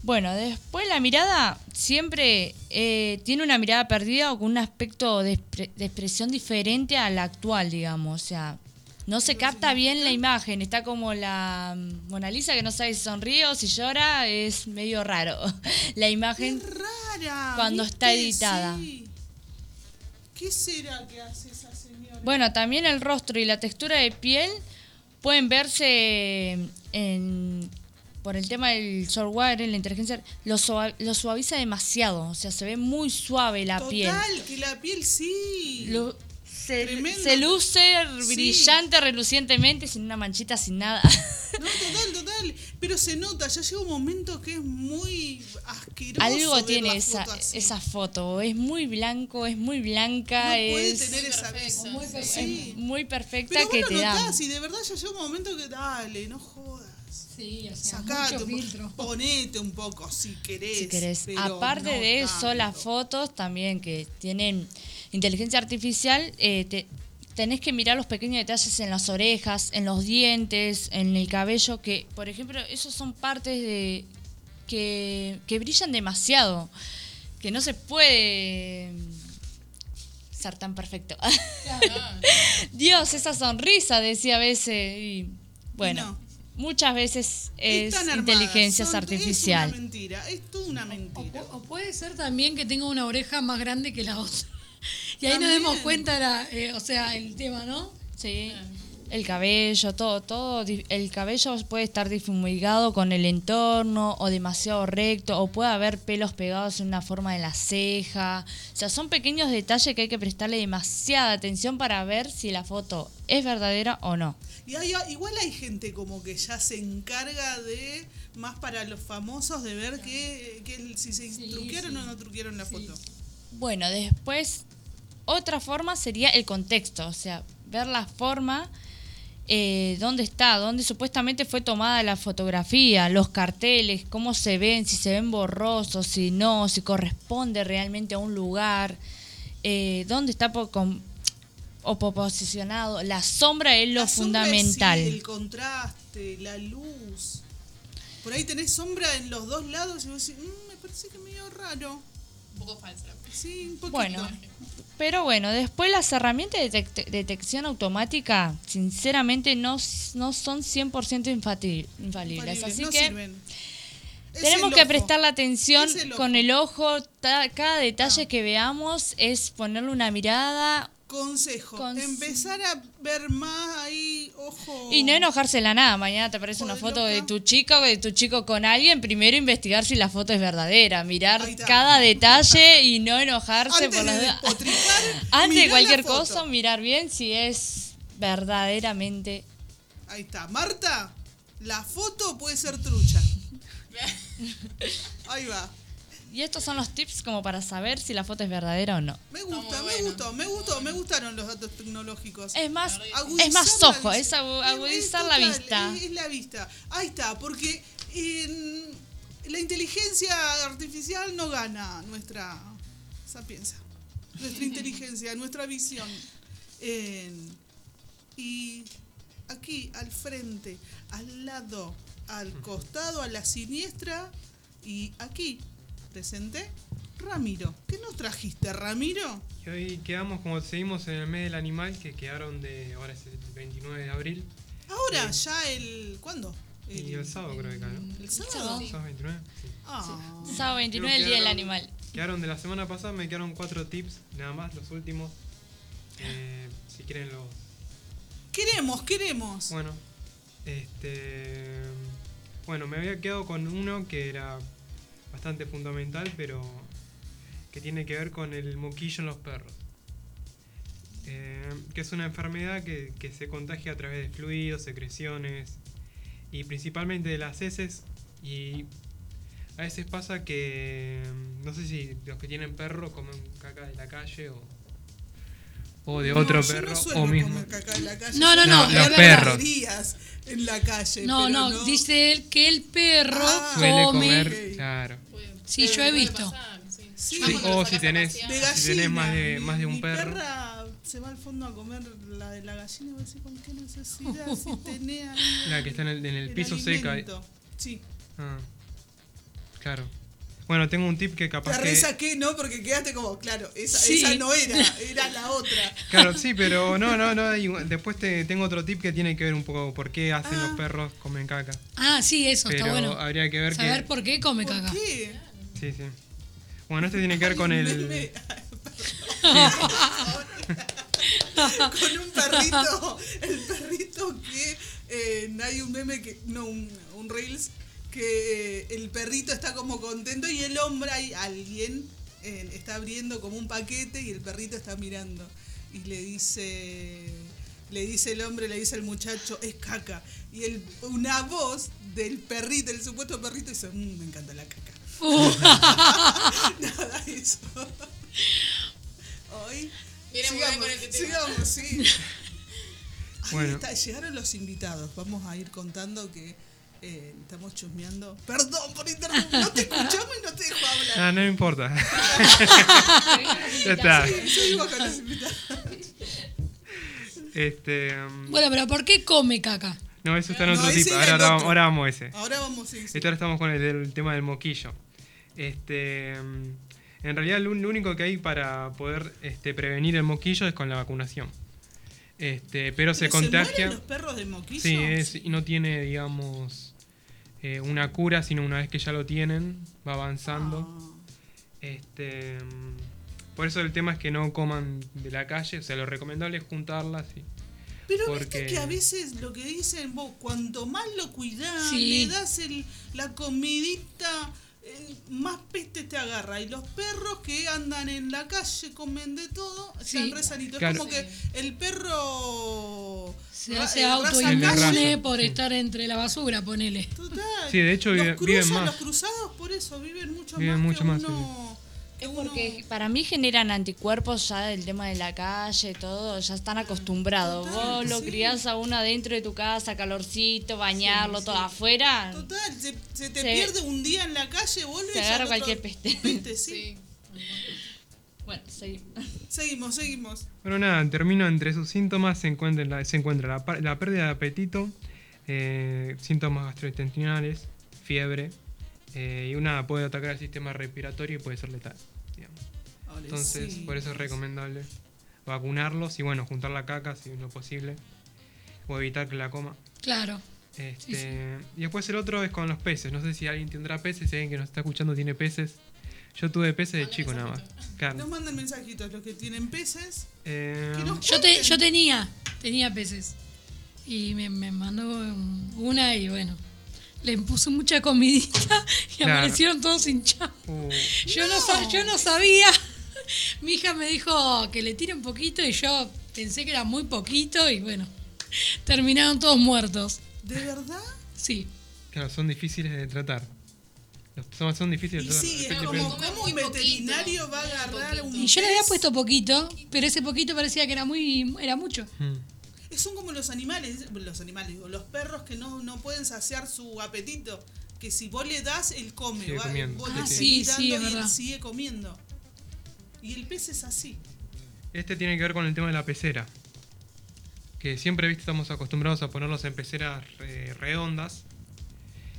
Bueno, después la mirada siempre eh, tiene una mirada perdida o con un aspecto de, expre- de expresión diferente a la actual, digamos. O sea, no se capta bien la imagen. Está como la Mona Lisa que no sabe si sonríe o si llora. Es medio raro. La imagen Rara. cuando ¿viste? está editada. Sí. ¿Qué será que hace esa señora? Bueno, también el rostro y la textura de piel pueden verse en, por el tema del software, la inteligencia, lo, sua- lo suaviza demasiado, o sea, se ve muy suave la piel. Total, que la piel sí. Se, se luce Sí. brillante, relucientemente, sin una manchita, sin nada. No, total, total. Pero se nota, ya llega un momento que es muy asqueroso. Algo ver tiene la esa, foto esa foto, es muy blanco, es muy blanca, No puede es tener esa perfecta. Muy es sí. muy perfecta Pero que vos te lo da. notás y de verdad ya llega un momento que dale, no jodas. Sí, o sea, Sacate, mucho filtro. ponete un poco si querés. si querés. Aparte no de eso, las fotos también que tienen inteligencia artificial, eh, te- tenés que mirar los pequeños detalles en las orejas, en los dientes, en el cabello, que, por ejemplo, esos son partes de que, que brillan demasiado, que no se puede ser tan perfecto. Dios, esa sonrisa, decía a veces, y bueno, no. muchas veces es armadas, inteligencia son- artificial. Es una mentira, es toda una O, mentira. pu- o puede ser también que tenga una oreja más grande que la otra. Y ahí nos demos cuenta, la, eh, o sea, el tema, ¿no? Sí. El cabello, todo, todo. El cabello puede estar difumigado con el entorno o demasiado recto, o puede haber pelos pegados en una forma de la ceja. O sea, son pequeños detalles que hay que prestarle demasiada atención para ver si la foto es verdadera o no. Y hay, igual hay gente como que ya se encarga de, más para los famosos, de ver que, que si se truquearon o no truquearon la foto. Bueno, después, otra forma sería el contexto, o sea, ver la forma, eh, dónde está, dónde supuestamente fue tomada la fotografía, los carteles, cómo se ven, si se ven borrosos, si no, si corresponde realmente a un lugar, eh, dónde está o po- posicionado. La sombra es lo La fundamental. sí, el contraste, la luz. Por ahí tenés sombra en los dos lados y vos decís, "Mm, me parece que medio raro. Un poco falsa. Sí, un poquito. Bueno, pero bueno, después las herramientas de detec- detección automática, sinceramente, no, no son 100% infati- infalibles. Infalibles, Así no que sirven. Tenemos que ojo. prestarle atención el con el ojo. ta- cada detalle que veamos es ponerle una mirada Consejo, Cons- empezar a ver más ahí, ojo. y no enojarse la nada. Mañana te aparece una foto de tu chica o de tu chico con alguien. Primero investigar si la foto es verdadera. Mirar cada detalle y no enojarse Antes por las dudas. Antes de cualquier cosa, mirar bien si es verdaderamente. Ahí está. Marta, la foto puede ser trucha. Ahí va. Y estos son los tips como para saber si la foto es verdadera o no. Me gusta, me gustó, me gustó, me gustaron los datos tecnológicos. Es más, Agudizar es más ojo, es agu- Es- agudizar es la vista. Es, es la vista. Ahí está, porque en la inteligencia artificial no gana nuestra sapienza, nuestra inteligencia, nuestra visión. En- y aquí, al frente, al lado, al costado, a la siniestra y aquí, Ramiro. ¿Qué nos trajiste, Ramiro? Y hoy quedamos como seguimos en el mes del animal, que quedaron de, ahora es el 29 de abril. Ahora, Sí. ya el. ¿Cuándo? Y el sábado creo que acá, ¿no? ¿El sábado? ¿Sábado 29? Sí. Ah. Sábado 29, el día del Quedaron- animal. Quedaron de la semana pasada, me quedaron cuatro tips, nada más, los últimos. Eh, si quieren los... Queremos, queremos. Bueno, este... Bueno, me había quedado con uno que era bastante fundamental, pero que tiene que ver con el moquillo en los perros. Eh, que es una enfermedad que, que se contagia a través de fluidos, secreciones y principalmente de las heces. Y a veces pasa que, no sé si los que tienen perro comen caca de la calle o, o de No, otro yo perro no suelo o mismo. comer caca en la calle, No, no, no, comer los perros. guarderías en la calle. No, pero no, dice él que el perro Ah. Suele come. comer, claro. Sí, yo he visto. Sí, Sí, o si tenés, de si tenés más de, más de un mi perro. perra se va al fondo a comer la de la gallina y va a decir, ¿con qué necesidad? Si tenés ahí La que está en el, en el piso seca. alimento". Sí. Ah, claro. Bueno, tengo un tip que capaz que... resaqué, ¿no? Porque quedaste como, claro, esa, Sí. esa no era, era la otra. Claro, sí, pero no, no, no. Después te, tengo otro tip que tiene que ver un poco por qué hacen Ah. los perros comen caca. Ah, sí, eso Pero está bueno. habría que ver Saber que... por qué come ¿Por caca. qué? Sí, sí. Bueno, este tiene que ver con Hay un el... con un perrito, el perrito que eh, hay un meme que, no, un, un reels que eh, el perrito está como contento y el hombre, hay alguien eh, está abriendo como un paquete y el perrito está mirando y le dice, le dice el hombre, le dice el muchacho, es caca y el, una voz del perrito, el supuesto perrito dice, "Mm, me encanta la caca. Nada, eso. Hoy. Viene muy bien con este tema. sigamos, sí. Ahí Bueno. está, llegaron los invitados. Vamos a ir contando que eh, estamos chusmeando. Perdón por interrumpir. No te escuchamos y no te dejo hablar. Ah, no me importa. ya está. Sí, seguimos con los invitados. Este, um, Bueno, pero ¿por qué come caca? no, eso está en No, otro ese tip. era Ahora, el ahora, otro. ahora vamos a ese. Ahora vamos, sí, sí. Este ahora estamos con el, tema del moquillo. Este, mm, en realidad lo, lo único que hay para poder este, prevenir el moquillo es con la vacunación. Este, pero se ¿Pero contagia. mueren los perros de moquillo? Sí, es, y no tiene, digamos, eh, una cura, sino una vez que ya lo tienen, va avanzando. Ah. Este, mm, por eso el tema es que no coman de la calle, o sea, lo recomendable es juntarlas. y- Pero porque- viste que a veces lo que dicen vos, cuanto más lo cuidás, Sí. le das el, la comidita, eh, más peste te agarra. Y los perros que andan en la calle comen de todo, están Sí. re sanitos. Claro. Es como que el perro Se ra- hace autoinmune calle, por sí. estar entre la basura, ponele. Total. Sí, de hecho, los vive- cruzan, viven más. Los cruzados por eso viven mucho Viven más mucho que más, uno. Es uno- porque para mí generan anticuerpos ya del tema de la calle, todo, ya están acostumbrados. Total, Vos lo sí. criás a uno adentro de tu casa, calorcito, bañarlo, Sí, todo sí. afuera. Total, se, se te Se- pierde un día en la calle, vuelve se agarra cualquier peste. peste, sí. Bueno, sí. Seguimos, seguimos. Bueno, nada, termino entre sus síntomas se encuentra la, se encuentra la, pérdida de apetito, eh, síntomas gastrointestinales, fiebre, eh, y una puede atacar al sistema respiratorio y puede ser letal. digamos. Ole, Entonces, sí. por eso es recomendable vacunarlos y bueno, juntar la caca si no es posible, o evitar que la coma. Claro. Este, Y después el otro es con los peces. No sé si alguien tendrá peces, si alguien que nos está escuchando tiene peces. Yo tuve peces de chico nada más. Claro. Nos mandan mensajitos los que tienen peces. Eh, que nos Yo, te, yo tenía, tenía peces. Y me, me mandó un- una y bueno, le puse mucha comidita y Claro. aparecieron todos hinchados. uh, Yo no. yo no sabía. Mi hija me dijo que le tire un poquito y yo pensé que era muy poquito y bueno, terminaron todos muertos. ¿De verdad? Sí. claro, son difíciles de tratar. Los son, son difíciles Y de tratar. sí, es como, ¿cómo un veterinario va a agarrar un Y yo le había puesto poquito, pero ese poquito parecía que era muy era mucho. Mm. Son como los animales, los animales, digo, los perros que no, no pueden saciar su apetito. Que si vos le das, él come. Sigue va- comiendo, vos sí, le sí. y él sigue comiendo. Y el pez es así. Este tiene que ver con el tema de la pecera. Que siempre ¿viste? estamos acostumbrados a ponerlos en peceras eh, redondas.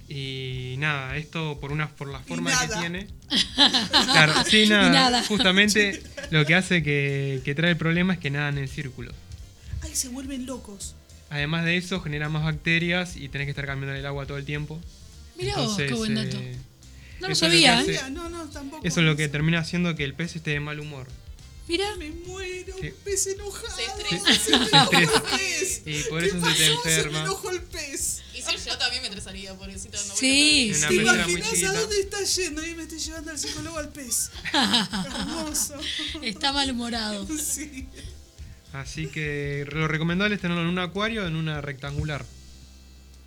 Y nada, esto por una por la forma que tiene. Claro, sí, nada. nada. Justamente lo que hace que, que trae el problema es que nadan en círculo. Ay, se vuelven locos. Además de eso, genera más bacterias y tenés que estar cambiando el agua todo el tiempo. Mirá vos, qué buen dato. eh, No lo es lo sabía, hace- ¿eh? No, no, tampoco. Eso es lo que termina haciendo que el pez esté de mal humor. Mirá. Me muero, Sí. un pez enojado. Se estresa. Se me enojó el estresa. pez. Y por ¿Qué eso se te? Se me enferma. enojó el pez. Y si Yo también me estresaría, pobrecito. dando Sí, el- ¿Te imaginas a dónde estás yendo? Y me estoy llevando al psicólogo al pez. Hermoso. Está malhumorado. Sí. Así que lo recomendable es tenerlo en un acuario o en una rectangular.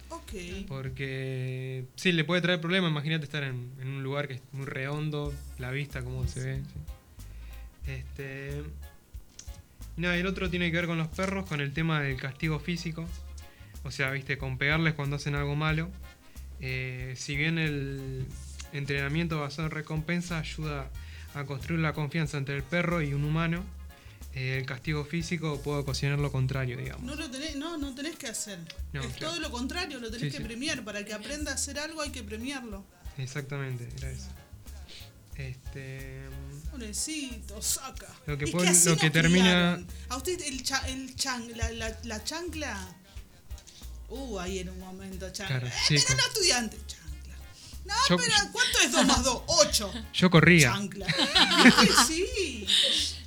Ok. Porque sí, le puede traer problemas. Imagínate estar en, en un lugar que es muy redondo, la vista, cómo se ve. sí. Este. y el otro tiene que ver con los perros, con el tema del castigo físico. O sea, viste, con pegarles cuando hacen algo malo. Eh, si bien el entrenamiento basado en recompensa ayuda a construir la confianza entre el perro y un humano, eh, el castigo físico puede ocasionar lo contrario, digamos. No lo tenés, no, no tenés que hacer. No, es claro. todo lo contrario, lo tenés Sí, que sí. premiar. Para que aprenda a hacer algo hay que premiarlo. Exactamente, era eso. Este. Pobrecito, saca. Lo que lo que termina- criaron. A usted el, cha- el chan, la, la, la chancla. Uh, ahí en un momento, chancla. Claro, eh, sí, pero con- no estudiante, chancla. No, Yo- pero ¿cuánto es 2 más 2? 8. Yo corría. Chancla. Sí.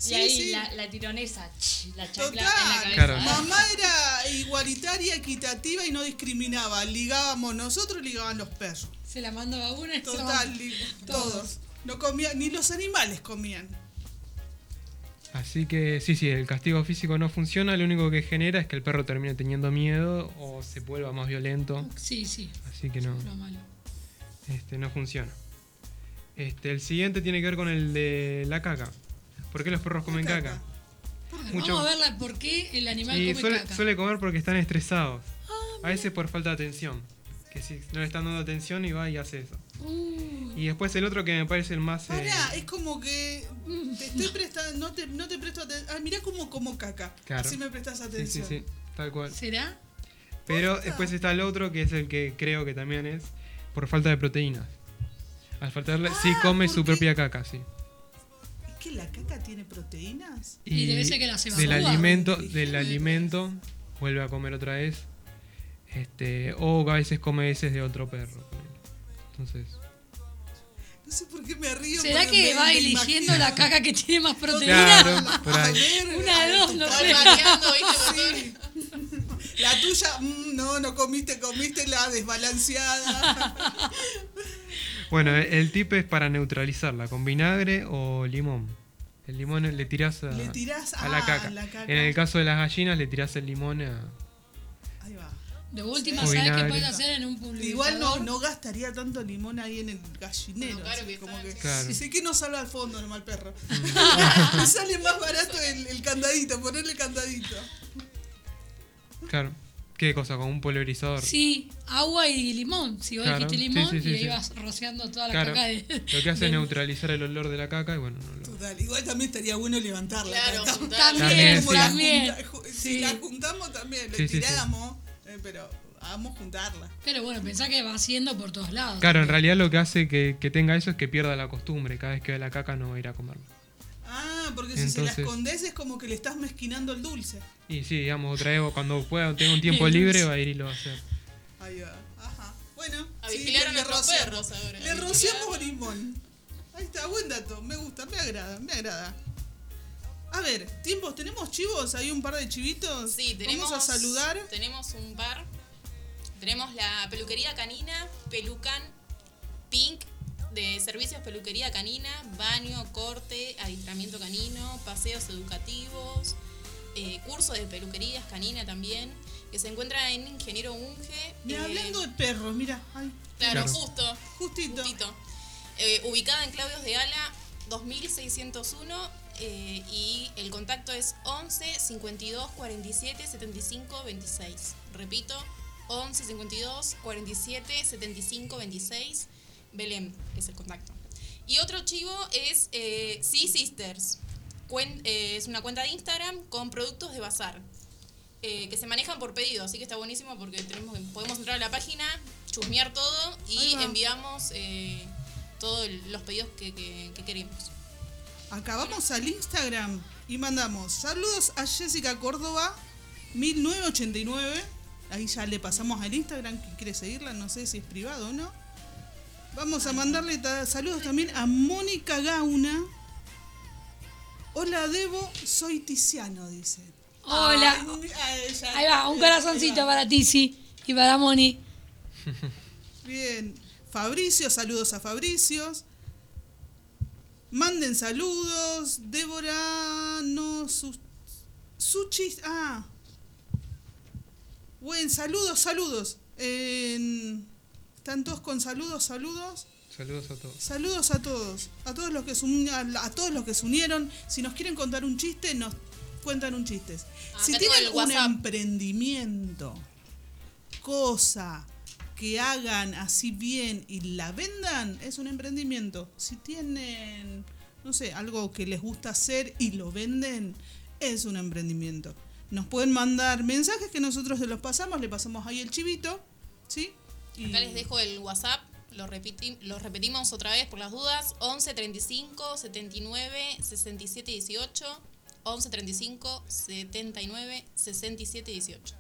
Sí, y ahí sí. La, la tironesa, la chancla Total. en la cabeza. Claro. Mamá era igualitaria, equitativa y no discriminaba. Ligábamos nosotros, ligaban los perros. Se la mando a una y se la Total, todos. No comían, ni los animales comían. Así que sí, sí, el castigo físico no funciona. Lo único que genera es que el perro termine teniendo miedo o se vuelva más violento. Sí, sí, Así que no, este, no funciona. Este, el siguiente tiene que ver con el de la caca. ¿Por qué los perros comen caca? Mucho- Vamos a verla por qué el animal Y come suele, caca. suele comer porque están estresados. A veces por falta de atención. Que si no le están dando atención y va y hace eso. Uy, Y después el otro que me parece el más... eh, Pará, es como que te estoy prestando, no te, no te presto atención. Ah, mirá como como caca. Claro. Así me prestas sí, sí, atención. sí, tal cual. ¿Será? Pero después está el otro que es el que creo que también es por falta de proteínas. Al faltarle, sí Ah, come su propia caca, sí. ¿Es que la caca tiene proteínas? Y debe ser que las del evacúa. alimento, del alimento vuelve a comer otra vez. Este, o a veces come heces de otro perro. Entonces, No sé por qué me río. ¿Será que me- va me eligiendo imagino. la caca que tiene más proteína? Claro, por A ahí. ver, Una de dos, no sé. La tuya, mm, no, no comiste, comiste la desbalanceada. Bueno, el, el tip es para neutralizarla con vinagre o limón. El limón le tirás a, Le tirás a la, ah, caca. la caca. En el caso de las gallinas le tirás el limón a... De última, ¿sabes qué puedes hacer en un pulverizador? Igual no, no gastaría tanto limón ahí en el gallinero. No, claro que como que, sí. Claro. Sé que no salva al fondo nomás el perro. Me sale más barato el, el candadito, ponerle candadito. Claro. ¿Qué cosa? Con un pulverizador. Sí, agua y limón. Si vos Claro, dijiste limón sí, sí, y sí. ibas rociando toda la Claro. caca de. Lo que hace es neutralizar el olor de la caca y bueno, no lo... Total, igual también estaría bueno levantarla. Claro, caca. También, También, la junta- Si Sí. la juntamos también, le Sí, sí, sí. tiramos, eh, pero vamos a juntarla. Pero bueno, pensá que va haciendo por todos lados. Claro, en realidad lo que hace que, que tenga eso es que pierda la costumbre. Cada vez que ve la caca no va a ir a comerla. Ah, porque si se la escondes es como que le estás mezquinando el dulce. Y sí, digamos, otra vez cuando pueda, tenga un tiempo libre, va a ir y lo va a hacer. Ahí va. Ajá. Bueno, A sí, vigilar le- a le nuestros perros ahora. Le rociamos limón. Ahí está, buen dato. Me gusta, me agrada, me agrada. A ver, tiempos, ¿tenemos chivos? ¿Hay un par de chivitos? Sí, tenemos. Vamos a saludar. Tenemos un par. Tenemos la peluquería canina, Pelucan Pink, de servicios peluquería canina, baño, corte, adiestramiento canino, paseos educativos, eh, curso de peluquerías canina también, que se encuentra en Ingeniero Unge. Mira, eh, hablando de perros, mira. Ay, Claro, Claro. justo. justito. Justito. Eh, ubicada en Claudios de Ala 2601 eh, y el contacto es 11 52 47 75 26. Repito, 11 52 47 75 26. Belén es el contacto. Y otro chivo es eh, Sea Sisters. Cuen- eh, es una cuenta de Instagram con productos de bazar. eh, que se manejan por pedido, así que está buenísimo porque tenemos, podemos entrar a la página, chusmear todo y enviamos eh, todos los pedidos que, que- que queremos. Acá vamos al Instagram y mandamos saludos a Jessica Córdoba 1989. Ahí ya le pasamos al Instagram que quiere seguirla, no sé si es privado o no. Vamos a mandarle ta- saludos también a Mónica Gauna. Hola Debo, soy Tiziano, dice. Hola. Ay, ay, ya- Ahí va, un corazoncito va. para Tizi y para Moni. Bien. Fabricio, saludos a Fabricios. Manden saludos. Débora, no, sus. Suchis. Ah. Buen, saludos, saludos. En- ¿Están todos con saludos, saludos? Saludos a todos. Saludos a todos, a todos los que se a, a todos los que se unieron. Si nos quieren contar un chiste, nos cuentan un chiste. si acá tengo tienen un emprendimiento, cosa que hagan así bien y la vendan, es un emprendimiento. Si tienen, no sé, algo que les gusta hacer y lo venden, es un emprendimiento. Nos pueden mandar mensajes que nosotros se los pasamos, le pasamos ahí el chivito, ¿sí? Y- Acá les dejo el WhatsApp, lo, lo repetimos otra vez por las dudas. 11 35 79 67 18. 11 35 79 67 18.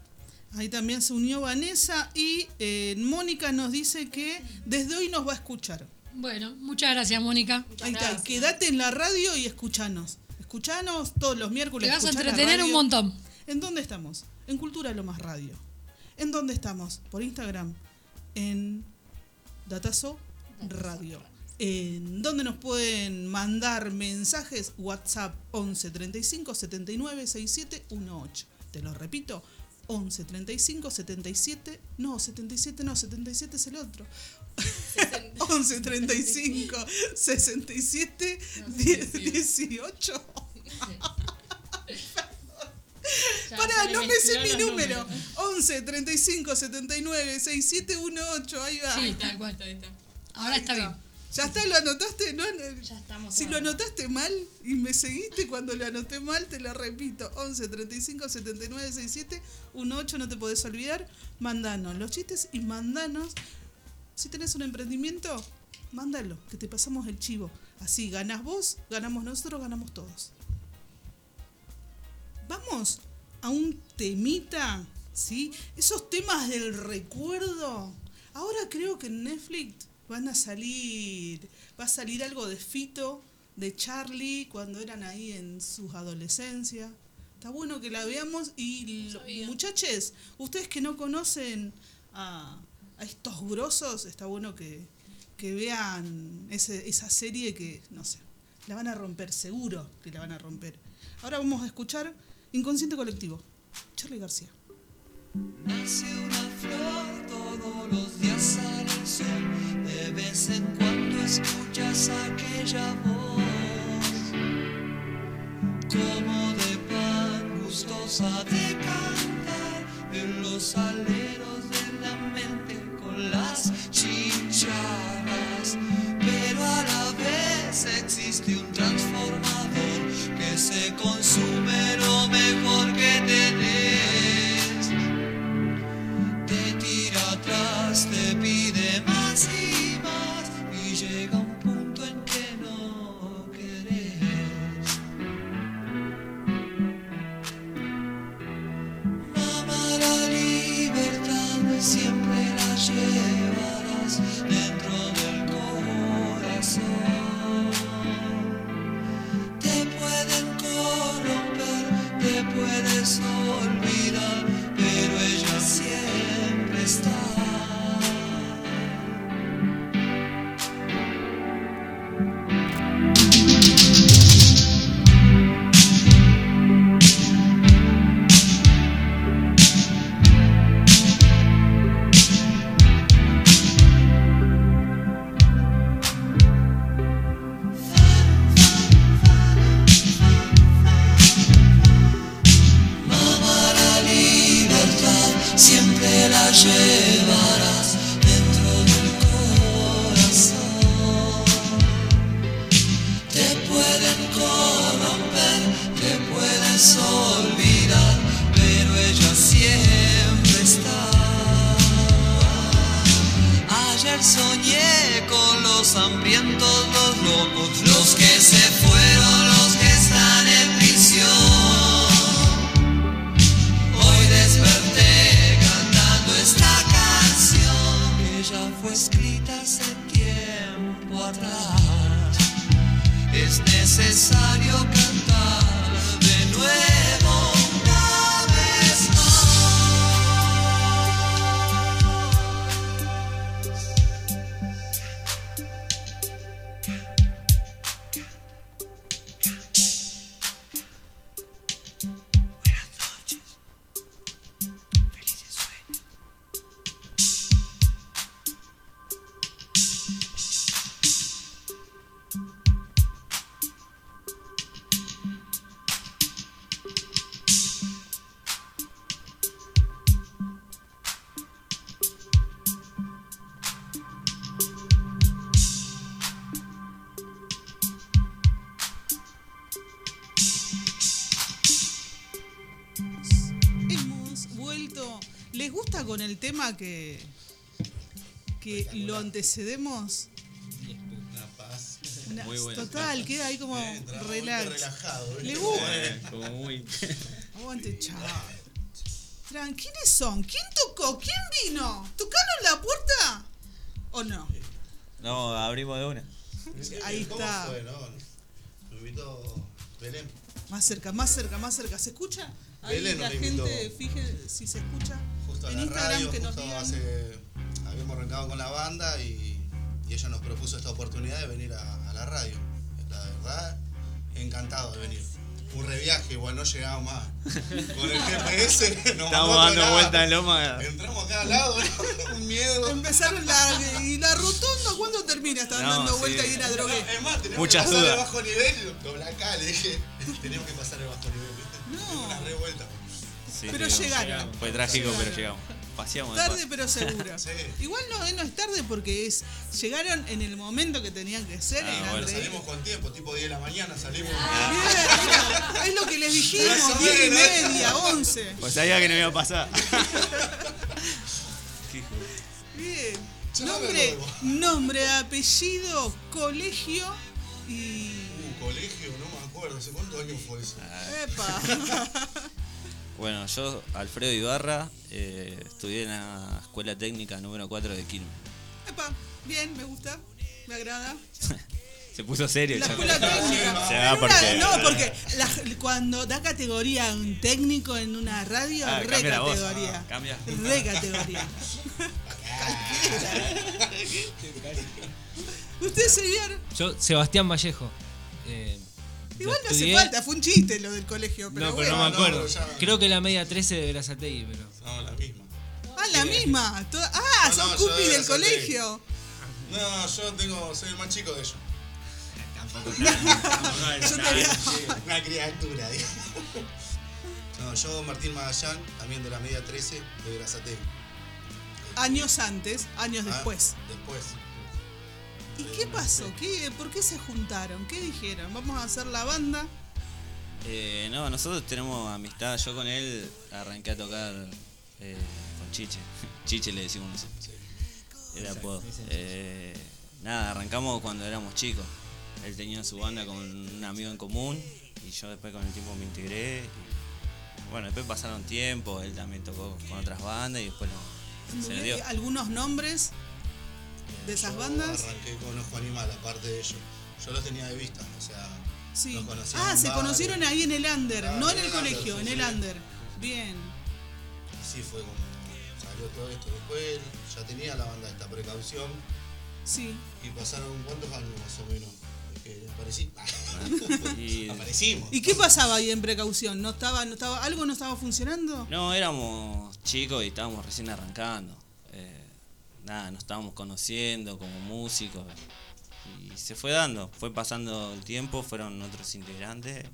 Ahí también se unió Vanessa y eh, Mónica nos dice que desde hoy nos va a escuchar. Bueno, muchas gracias, Mónica. Ahí está, quédate en la radio y escuchanos. Escuchanos todos los miércoles. Te vas a entretener un montón. ¿En dónde estamos? En Cultura Lo Más Radio. ¿En dónde estamos? Por Instagram. En Datazo Radio. ¿En dónde nos pueden mandar mensajes? WhatsApp 11 35 79 67 18. Te lo repito. 11 35 77 no 77 no 77 es el otro 11 35 67 10, 18 Pará, no me sé mi número. 11 35 79 6718. Ahí va. Sí, tal cual. Ahora está bien. ¿Ya está? ¿Lo anotaste? No. Ya estamos. Si lo anotaste mal y me seguiste cuando lo anoté mal, te lo repito. 11 35 79 67 18. No te podés olvidar. Mandanos los chistes y mandanos. Si tenés un emprendimiento, mándalo, que te pasamos el chivo. Así ganas vos, ganamos nosotros, ganamos todos. Vamos a un temita, ¿sí? Esos temas del recuerdo. Ahora creo que en Netflix van a salir, va a salir algo de Fito, de Charlie, cuando eran ahí en sus adolescencia. Está bueno que la veamos y lo- muchachos, ustedes que no conocen a, a estos grosos, está bueno que, que vean ese- esa serie que, no sé, la van a romper, seguro que la van a romper. Ahora vamos a escuchar Inconsciente Colectivo, Charlie García. Nace una flor, todos los días el sol. De vez en cuando escuchas aquella voz, como de pan gustosa de cantar en los aleros de la mente con las chicharras. Pero a la vez existe un transformador el tema que, que lo antecedemos? Una paz. Una- Muy bueno. Total, queda ahí como muy relax. relajado, Le gusta. Eh, como muy. Aguante, chaval. Tran, ¿quiénes son? ¿Quién tocó? ¿Quién vino? ¿Tocaron la puerta? ¿O no? No, abrimos de una. Ahí ¿Cómo está. fue, no? Me invitó Belén. Más cerca, más cerca, más cerca. ¿Se escucha? Ahí Belén la gente, fíjese si se escucha. Justo a en la Instagram radio, que nos justo digan. hace, habíamos arrancado con la banda y, y ella nos propuso esta oportunidad de venir a, a la radio. La verdad, encantado de venir. Un reviaje, igual no llegamos más. Con el GPS nos Estamos dando otro vuelta lado. en Loma. Entramos acá al lado, un miedo. Empezaron la, y la rotonda, ¿cuándo termina? Están No, dando sí. vuelta y una drogué. Es más, tenemos Muchas que pasar dudas. el bajo nivel. Dobla acá, le dije. Tenemos que pasar el bajo nivel, ¿viste? No. Una revuelta. Sí, Pero llegamos. llegaron. Fue trágico, Llegaron. pero llegamos. Paseamos de Tarde pero seguro. Sí. Igual no, eh, no es tarde porque es llegaron en el momento que tenían que ser. Ah, eran bueno. de- Salimos con tiempo, tipo 10 de la mañana salimos. Bien, es lo que les dijimos, o 10 y media, 11. Pues sabía que no iba a pasar. Bien. Ya no me Nombre, nombre, apellido, colegio y. Uh, colegio, no me acuerdo. ¿Hace cuántos años fue eso? Epa. Bueno, yo, Alfredo Ibarra, eh, estudié en la Escuela Técnica número 4 de Quilmes. Epa. Bien, me gusta. Me agrada. Se puso serio, La escuela técnica. Se va En una- porque. No, porque la- cuando da categoría a un técnico en una radio, Ah, re cambia la voz. categoría. Ah, cambia. Re categoría. ¿Usted, señor? Yo, Sebastián Vallejo. Eh, Igual no hace estudié- falta, fue un chiste lo del colegio. Pero no, pero no me acuerdo. no, ya- Creo que la media 13 de Berazategui, pero. No, la misma. Ah, la misma. Toda- Ah, No, son no, cupis del colegio. No, yo tengo, soy el más chico de ellos. Yo tenía- Una criatura, digo. No, yo Martín Magallán, también de la media 13 de Berazategui. Años antes, años Ah, después. Después. ¿Y qué pasó? ¿Qué, ¿Por qué se juntaron? ¿Qué dijeron? ¿Vamos a hacer la banda? Eh, no, nosotros tenemos amistad. Yo con él arranqué a tocar eh, con Chiche. Chiche le decimos nosotros. Era apodo. Eh, nada, arrancamos cuando éramos chicos. Él tenía su banda con un amigo en común y yo después con el tiempo me integré. y, bueno, después pasaron tiempo, él también tocó con otras bandas y después no, se le dio. ¿Algunos nombres de esas bandas? Arranqué con Ojo Animal, aparte de ellos. Yo los tenía de vista, o sea, Sí. Ah, se conocieron ahí en el under, Claro, no en el colegio, en el under. Bien. Así fue como salió todo esto. Después ya tenía la banda esta precaución Sí. y pasaron cuántos años más o menos. Que aparecí. Y- Aparecimos. ¿Y qué pasaba ahí en precaución? ¿No estaba, no estaba, algo no estaba funcionando? No, éramos chicos y estábamos recién arrancando. Eh, nada, nos estábamos conociendo como músicos. Y se fue dando, fue pasando el tiempo, fueron otros integrantes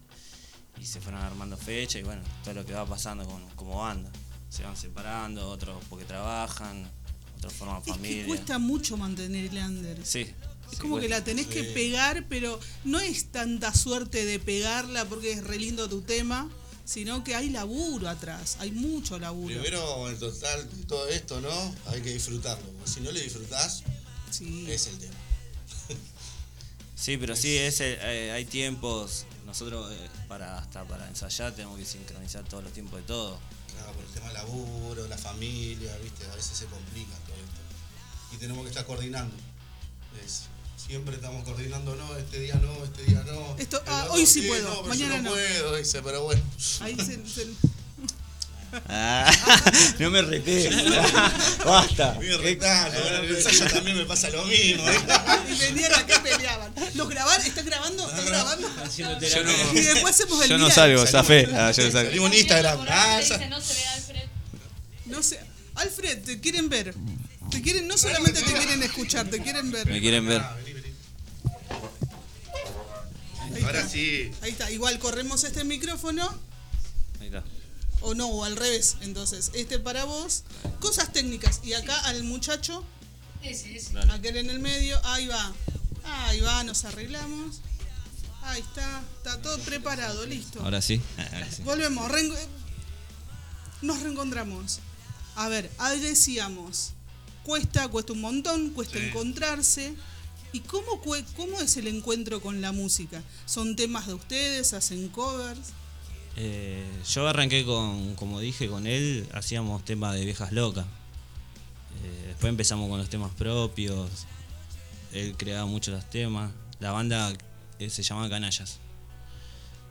y se fueron armando fechas y bueno, todo lo que va pasando como, como banda. Se van separando, otros porque trabajan, otros forman Es familia. que cuesta mucho mantener el under. Sí. Es sí, como que la tenés que pegar, pero no es tanta suerte de pegarla porque es re lindo tu tema, sino que hay laburo atrás, hay mucho laburo. Primero, en total, de todo esto, ¿no? Hay que disfrutarlo. porque si no le disfrutás, Sí. es el tema. Sí, pero sí, es, eh, hay tiempos, nosotros eh, para hasta para ensayar tenemos que sincronizar todos los tiempos de todo. Claro, por el tema del laburo, la familia, ¿viste? A veces se complica todo esto. Y tenemos que estar coordinando. Es- siempre estamos coordinando, no, este día no, este día no. Esto- ah, hoy sí puedo, no, pero mañana yo no. no puedo, dice, pero bueno. Ahí se, se- Ah, no me reté. Basta. En el ensayo también me pasa lo mismo. ¿eh? y venían acá y peleaban. ¿Los grabar? ¿Están grabando? ¿Están grabando? Yo no, Y después hacemos el yo no viral. salgo, zafé. Ah, yo no salgo. Salimos en Instagram. Ah, no se ve Alfred. No sé. Alfred, te quieren ver. Te quieren, no solamente te quieren escuchar, te quieren ver. Me quieren ver. Ahora está. sí. Ahí está. Igual corremos este micrófono. Ahí está. O no, o al revés. Entonces, este para vos. Cosas técnicas. Y acá al muchacho, Ese, ese. aquel en el medio. Ahí va. Ahí va, nos arreglamos. Ahí está. Está todo preparado, listo. Ahora sí. Ahora sí. Volvemos. Nos reencontramos. A ver, ahí decíamos, cuesta, cuesta un montón, cuesta Sí. encontrarse. ¿Y cómo, cómo es el encuentro con la música? ¿Son temas de ustedes? ¿Hacen covers? Eh, yo arranqué con, como dije, con él, hacíamos temas de viejas locas. Eh, después empezamos con los temas propios. Él creaba mucho los temas. La banda eh, se llamaba Canallas.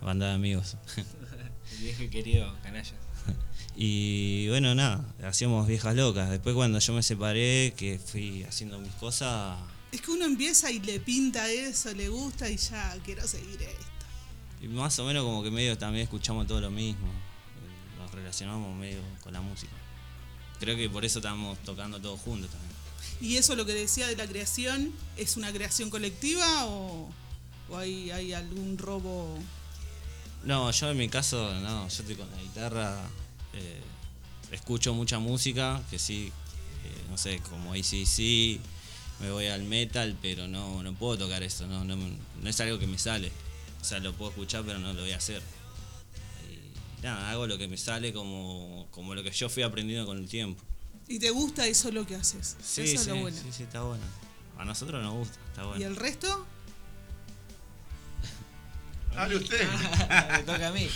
Banda de amigos. El viejo y querido canalla. y bueno, nada, hacíamos viejas locas. Después cuando yo me separé, que fui haciendo mis cosas, Es que uno empieza y le pinta eso, le gusta y ya quiero seguir esto. y más o menos como que medio también escuchamos todo lo mismo. Eh, Nos relacionamos medio con la música. Creo que por eso estamos tocando todos juntos también. ¿Y eso lo que decía de la creación, es una creación colectiva o, o hay, hay algún robo? No, yo en mi caso, no, yo estoy con la guitarra, eh, escucho mucha música, que sí, eh, no sé, como ACC, me voy al metal, pero no, no puedo tocar eso, no, no, no es algo que me sale. O sea, lo puedo escuchar, pero no lo voy a hacer. Y nada, hago lo que me sale como, como lo que yo fui aprendiendo con el tiempo. ¿Y te gusta eso lo que haces? Sí, eso sí, es lo bueno. sí, sí, está bueno. A nosotros nos gusta, está bueno. ¿Y el resto? Hable usted. Me toca a mí.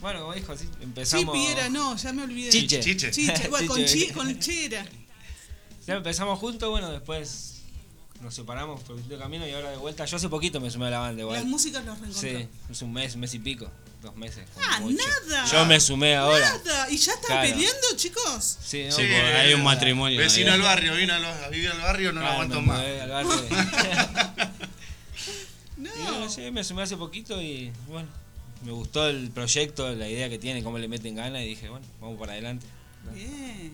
Bueno, como dijo, sí, empezamos. Chipi era, no, ya me olvidé. Chiche. Chiche. Chiche, bueno, con, chi, con chera. Ya empezamos juntos, bueno, después nos separamos por el camino y ahora de vuelta. Yo hace poquito me sumé a la banda igual. Las músicas los reencontró. Sí, es un mes, un mes y pico, dos meses. Ah, mucho. nada. Yo me sumé ahora. Nada. ¿Y ya están Claro. peleando, chicos? Sí, no, Sí, por- hay un matrimonio. Vecino ahí. al barrio, vino al- a vivir al barrio, no lo Claro, aguanto me más. mudé al barrio. No. Y bueno, sí, me sumé hace poquito y bueno, me gustó el proyecto, la idea que tiene, cómo le meten ganas y dije, bueno, vamos para adelante. Bien.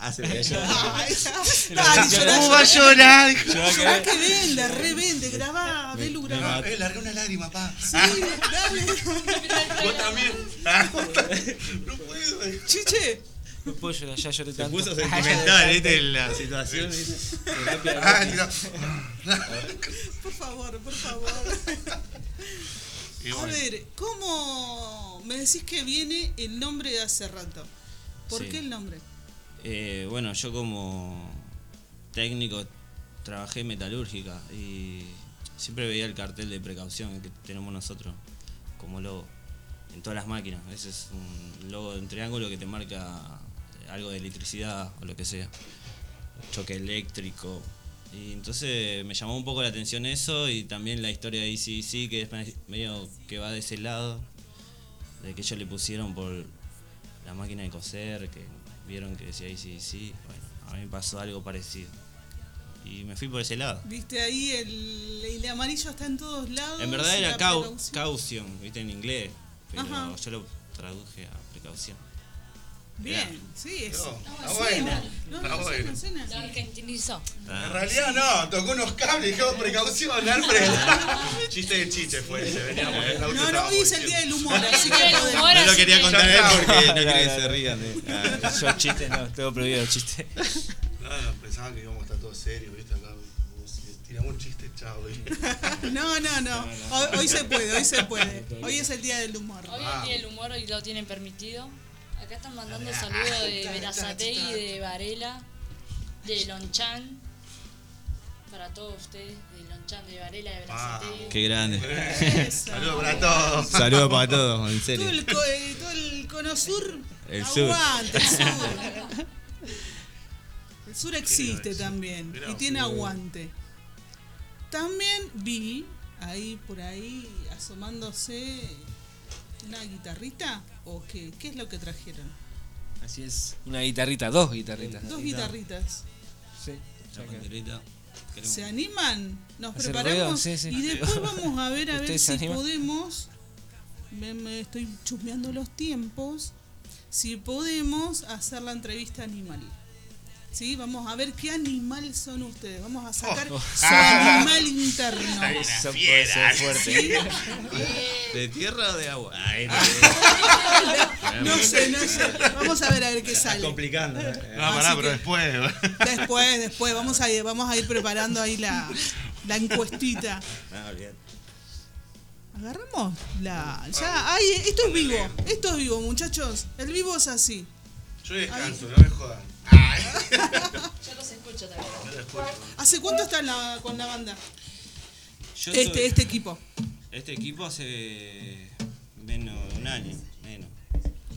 Hace canción- llorá, ¿Cómo va a llorar? Que- vende, revende, grabá, Belu, grabá. Eh, larga una lágrima, pa. Sí, dale. Vos también. Ah, también. No puedo. Chiche, No puedo llorar, ya lloré Se tanto. puso Ah, ya sentimental, de ¿viste? La situación. Ah, por favor, por favor. A ver, ¿cómo me decís que viene el nombre de hace rato? ¿Por Sí. qué el nombre? Eh, bueno, yo como técnico trabajé metalúrgica y siempre veía el cartel de precaución que tenemos nosotros como logo en todas las máquinas. Ese es un logo de un triángulo que te marca algo de electricidad o lo que sea, choque eléctrico. Y entonces me llamó un poco la atención eso y también la historia de ICC que es medio que va de ese lado, de que ellos le pusieron por la máquina de coser, que vieron que decía ICC. Bueno, a mí me pasó algo parecido. Y me fui por ese lado. Viste ahí, el, el amarillo está en todos lados. En verdad era cau- precaución. caution, viste, en inglés. Pero Ajá. yo lo traduje a precaución. Bien, sí, es. No, no, está bueno, No, está no, bueno. suena, suena. Lo argentinizó. Ah, En realidad no, tocó unos cables y dijo precaución, Alfred. Chiste de chiche fue ese, veníamos en el auto. No, no, hoy es el día del humor, así que podemos- humor, no lo quería que- contar él porque no Claro, quería que claro. se rían. de- Ah. Yo chistes, no, tengo prohibido el chiste. No, no, pensaban que íbamos a estar todos serios, viste, acá. Tiramos un chiste, chao. No, no, no. Hoy, hoy se puede, hoy se puede. Hoy es el día del humor. Hoy Ah. es el día del humor y lo tienen permitido. Acá están mandando saludos de Verazategui, de Varela, de Lonchan. Para todos ustedes, de Lonchan, de Varela, de Verazategui. Qué grande. Saludos para todos. Saludos para todos, en Todo serio. el, co- eh, todo el cono sur. El sur. aguante, el sur. El sur existe también y tiene aguante. También vi ahí por ahí asomándose una guitarrita o qué, qué es lo que trajeron? Así es. Una guitarrita, dos guitarritas. Dos guitarritas. Sí. La banderita. Queremos- ¿Se animan? Nos ¿Hacer preparamos ruido? Sí, sí. y después vamos a ver a ver ¿Ustedes se si podemos. Me, me estoy chusmeando los tiempos. Si podemos hacer la entrevista animal. ¿Sí? Vamos a ver qué animal son ustedes. Vamos a sacar Oh. su animal interno. Eso puede ser fuerte. ¿De tierra o de agua? Ay, no. No sé, no sé. Vamos a ver a ver qué sale. complicando. No, Así pará, pero que- después. Después, después, vamos a ir, vamos a ir preparando ahí la, la encuestita. No, olvidate. Agarramos la. Ya, ay, esto es vivo. Esto es vivo, muchachos. El vivo es así. Yo descanso, no me jodan. Ay. Yo los escucho también. Yo lo escucho. ¿Hace cuánto está en la- con la banda? Yo Este, estoy- este equipo. Este equipo hace menos de un año, menos.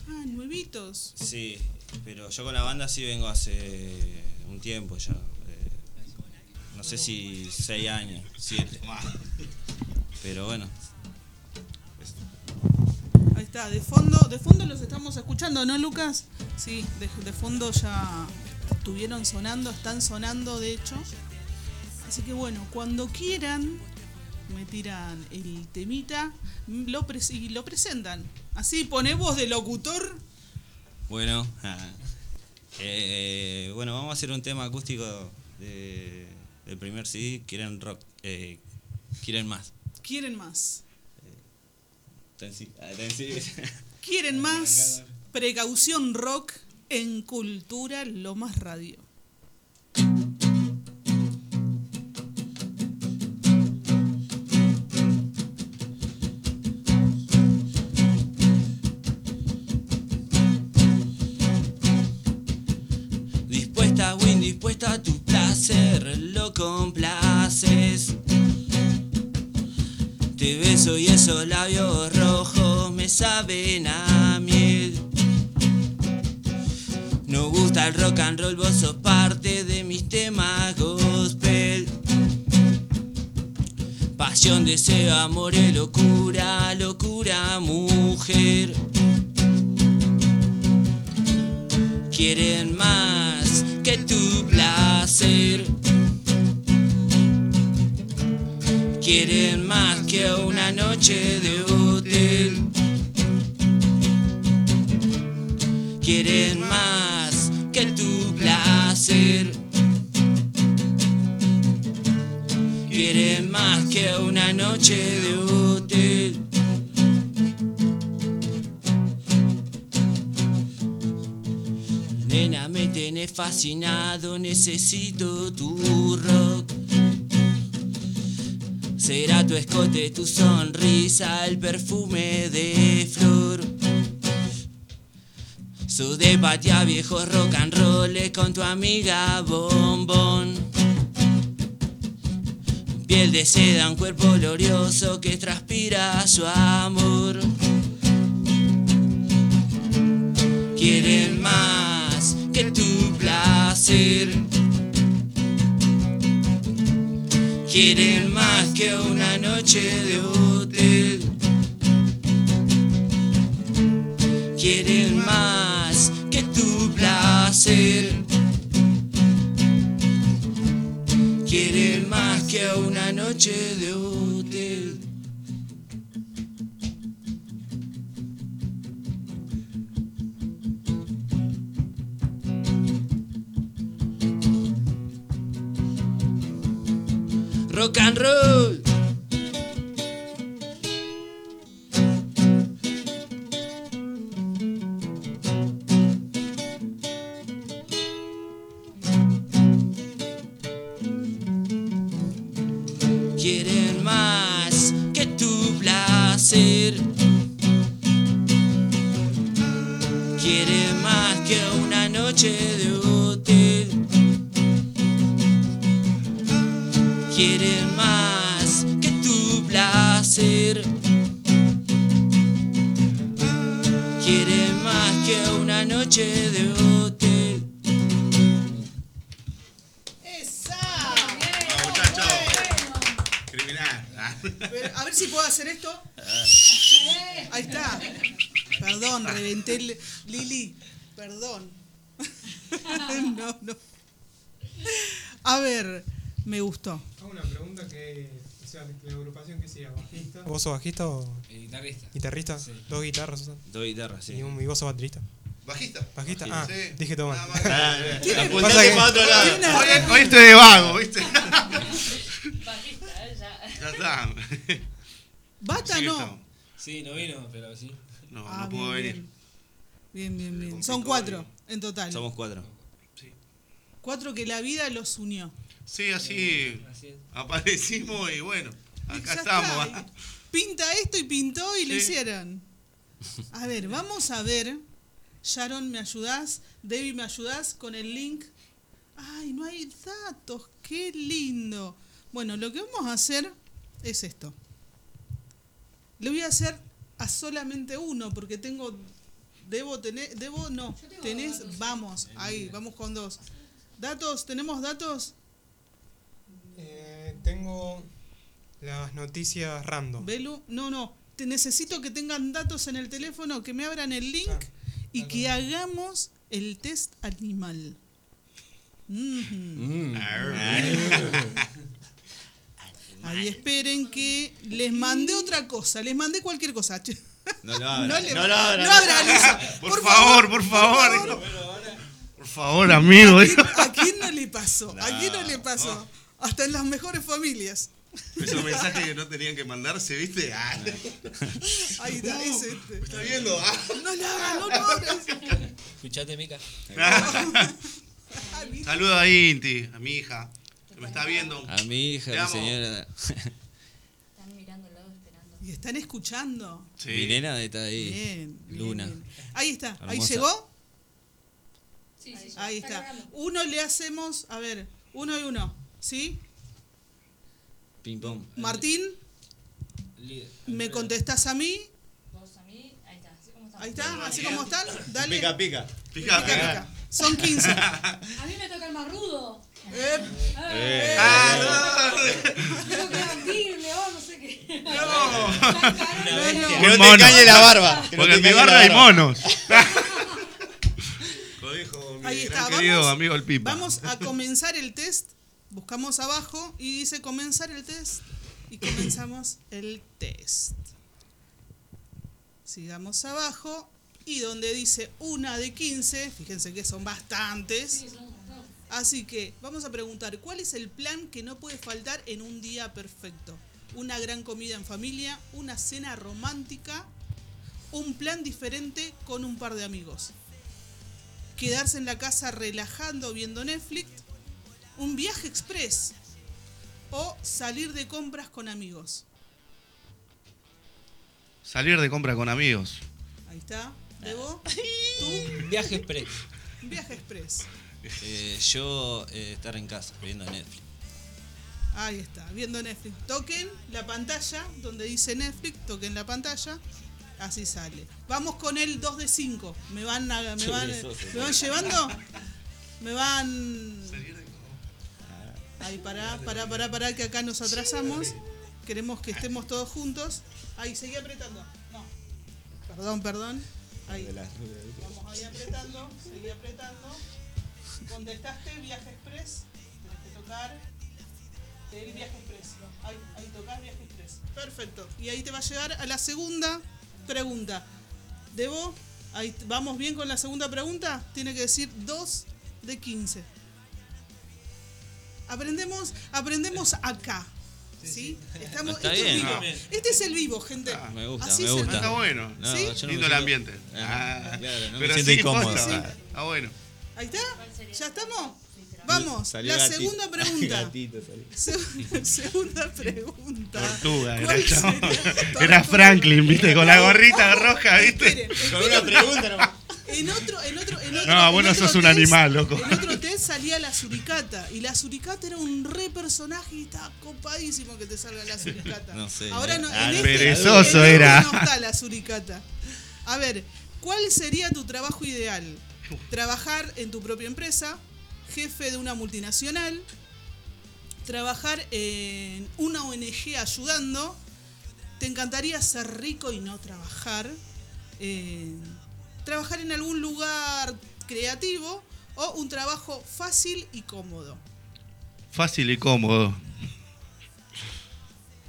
Ah, nuevitos. Sí, pero yo con la banda sí vengo hace un tiempo ya. eh, no sé si seis años, siete. Pero bueno, está, de fondo, de fondo los estamos escuchando, ¿no, Lucas? Sí, de, de fondo ya estuvieron sonando, están sonando, de hecho. Así que bueno, cuando quieran, me tiran el temita lo y lo presentan. Así pone voz de locutor. bueno. eh, bueno, vamos a hacer un tema acústico de- del primer CD. Quieren rock, eh, quieren más. Quieren más. Quieren más. Precaución rock en Cultura Lomas Radio. Dispuesta o indispuesta a tu placer, lo complaces. Te beso y esos labios rojos me saben a miel. No gusta el rock and roll, vos sos parte de mis temas gospel. Pasión, deseo, amor y locura, locura, mujer. Quieren más que tu placer. Quieren más que una noche de hotel. Quieren más que tu placer. Quieren más que una noche de hotel. Nena, me tenés fascinado, necesito tu rock. Será tu escote, tu sonrisa, el perfume de flor. Su de patea viejos rock and roll con tu amiga Bombón. Piel de seda, un cuerpo glorioso que transpira su amor. Quieren más que tu placer. Quieren más que una noche de hotel. Quieren más que tu placer. Quieren más que una noche de hotel. Rock and. Gustó. Hago una pregunta que, o sea, la agrupación que sea, bajista. ¿Vos sos bajista o guitarrista. guitarrista? Dos guitarras. Dos guitarras, sí. ¿Y, un- y vos sos baterista? ¿Bajista? ¿Bajista? Ah, Sí. dije todo mal. Ah, Apuntate pasa que- para otro lado. Hoy, hoy estoy de vago, ¿viste? Bajista, ya. Ya está. Bata Sí, no. estamos. Sí, no vino, pero sí. No, Ah, no pudo venir. bien. Bien, bien, bien. Son cuatro en total. Somos cuatro. Cuatro que la vida los unió. Sí, así aparecimos y bueno, acá Ya estamos. está. Pinta esto y pintó y lo hicieron. A ver, vamos a ver Sharon, ¿me ayudás? Debbie, ¿me ayudás con el link? Ay, no hay datos, qué lindo. Bueno, lo que vamos a hacer es esto. Le voy a hacer a solamente uno, porque tengo. Debo tener. Debo, no. Tenés. Vamos, ahí, vamos con dos. ¿Datos? ¿Tenemos datos? Tengo las noticias random. Belu, no, no. Te necesito que tengan datos en el teléfono, que me abran el link y que hagamos el test animal. Mhm. Ahí esperen que les mandé otra cosa, les mandé cualquier cosa. No lo abra. No le- no lo abra. no abra, Lisa. Por, Por favor, por favor. Por favor, amigo. ¿A quién no le pasó? ¿A quién no le pasó? Hasta en las mejores familias. Esos mensajes que no tenían que mandarse, ¿viste? Ah. Ahí está, Uh, es este. ¿me está viendo? Ah. No lo abras, no lo abras. Escuchate, Mica. Saludo a Inti, a mi hija, que me está viendo. A mi hija, mi señora. ¿Y están escuchando? Mi nena está ahí. Bien, bien, Luna. bien. Ahí está, ahí llegó. Sí, sí, Ahí está. Uno le hacemos, a ver, uno y uno. ¿Sí? Ping pong. Martín, ¿me contestás a mí? Vos a mí, ahí está, así como está. Ahí está, así como están. Dale. Pica, pica. Pica, pica. Son 15. A mí me toca el más rudo. Eh. Ah, Tengo que mentirle o no sé qué. Que no te engañe la barba. Que no Porque te en mi la hay barba. monos. Ahí está. Vamos, amigo el Pipa. vamos a comenzar el test. Buscamos abajo y dice comenzar el test. Y comenzamos el test. Sigamos abajo. Y donde dice una de 15, fíjense que son bastantes. Así que vamos a preguntar, ¿cuál es el plan que no puede faltar en un día perfecto? Una gran comida en familia, una cena romántica, un plan diferente con un par de amigos. Quedarse en la casa relajando viendo Netflix, un viaje express o salir de compras con amigos. Salir de compra con amigos. Ahí está. Debo. Tú, Viaje express. un viaje express. Eh, yo eh, estar en casa viendo Netflix. Ahí está, viendo Netflix. Toquen la pantalla donde dice Netflix, toquen la pantalla, así sale. Vamos con el 2 de 5. ¿Me van, a- me van, ¿me van llevando? ¿Me van...? Ahí, pará, pará, pará, pará, que acá nos atrasamos. Queremos que estemos todos juntos. Ahí, seguí apretando. No. Perdón, perdón. Ahí. Vamos ahí apretando, seguí apretando. Contestaste, viaje express. Tienes que tocar el viaje express. Ahí, ahí tocas viaje express. Perfecto. Y ahí te va a llegar a la segunda pregunta. Debo, ahí vamos bien con la segunda pregunta. Tiene que decir 2 de 15. Aprendemos, aprendemos acá. ¿Sí? Estamos, Está este, bien. es vivo. Ah. este es el vivo, gente. Me gusta, Así me es el gusta. Está bueno. No, ¿Sí? no me Lindo el ambiente. Ah, Ah, claro, no me pero siento sí, incómodo. Ah. Está bueno. Ahí está. ¿Ya estamos? Vamos, Salió la gatito. segunda pregunta. Gatito segunda pregunta. Tortuga, era. Era Franklin, ¿viste? Con la gorrita roja, ¿viste? Esperen, esperen. En otro, en otro, en otro. No, en bueno, otro sos un animal, loco. En otro test salía la suricata. Y la suricata era un re personaje y estaba copadísimo que te salga la suricata. No sé. Ahora no, Ah, en no. este- Perezoso este era. No está la suricata. A ver, ¿cuál sería tu trabajo ideal? Trabajar en tu propia empresa, jefe de una multinacional, trabajar en una ONG ayudando, te encantaría ser rico y no trabajar, eh, trabajar en algún lugar creativo o un trabajo fácil y cómodo. Fácil y cómodo.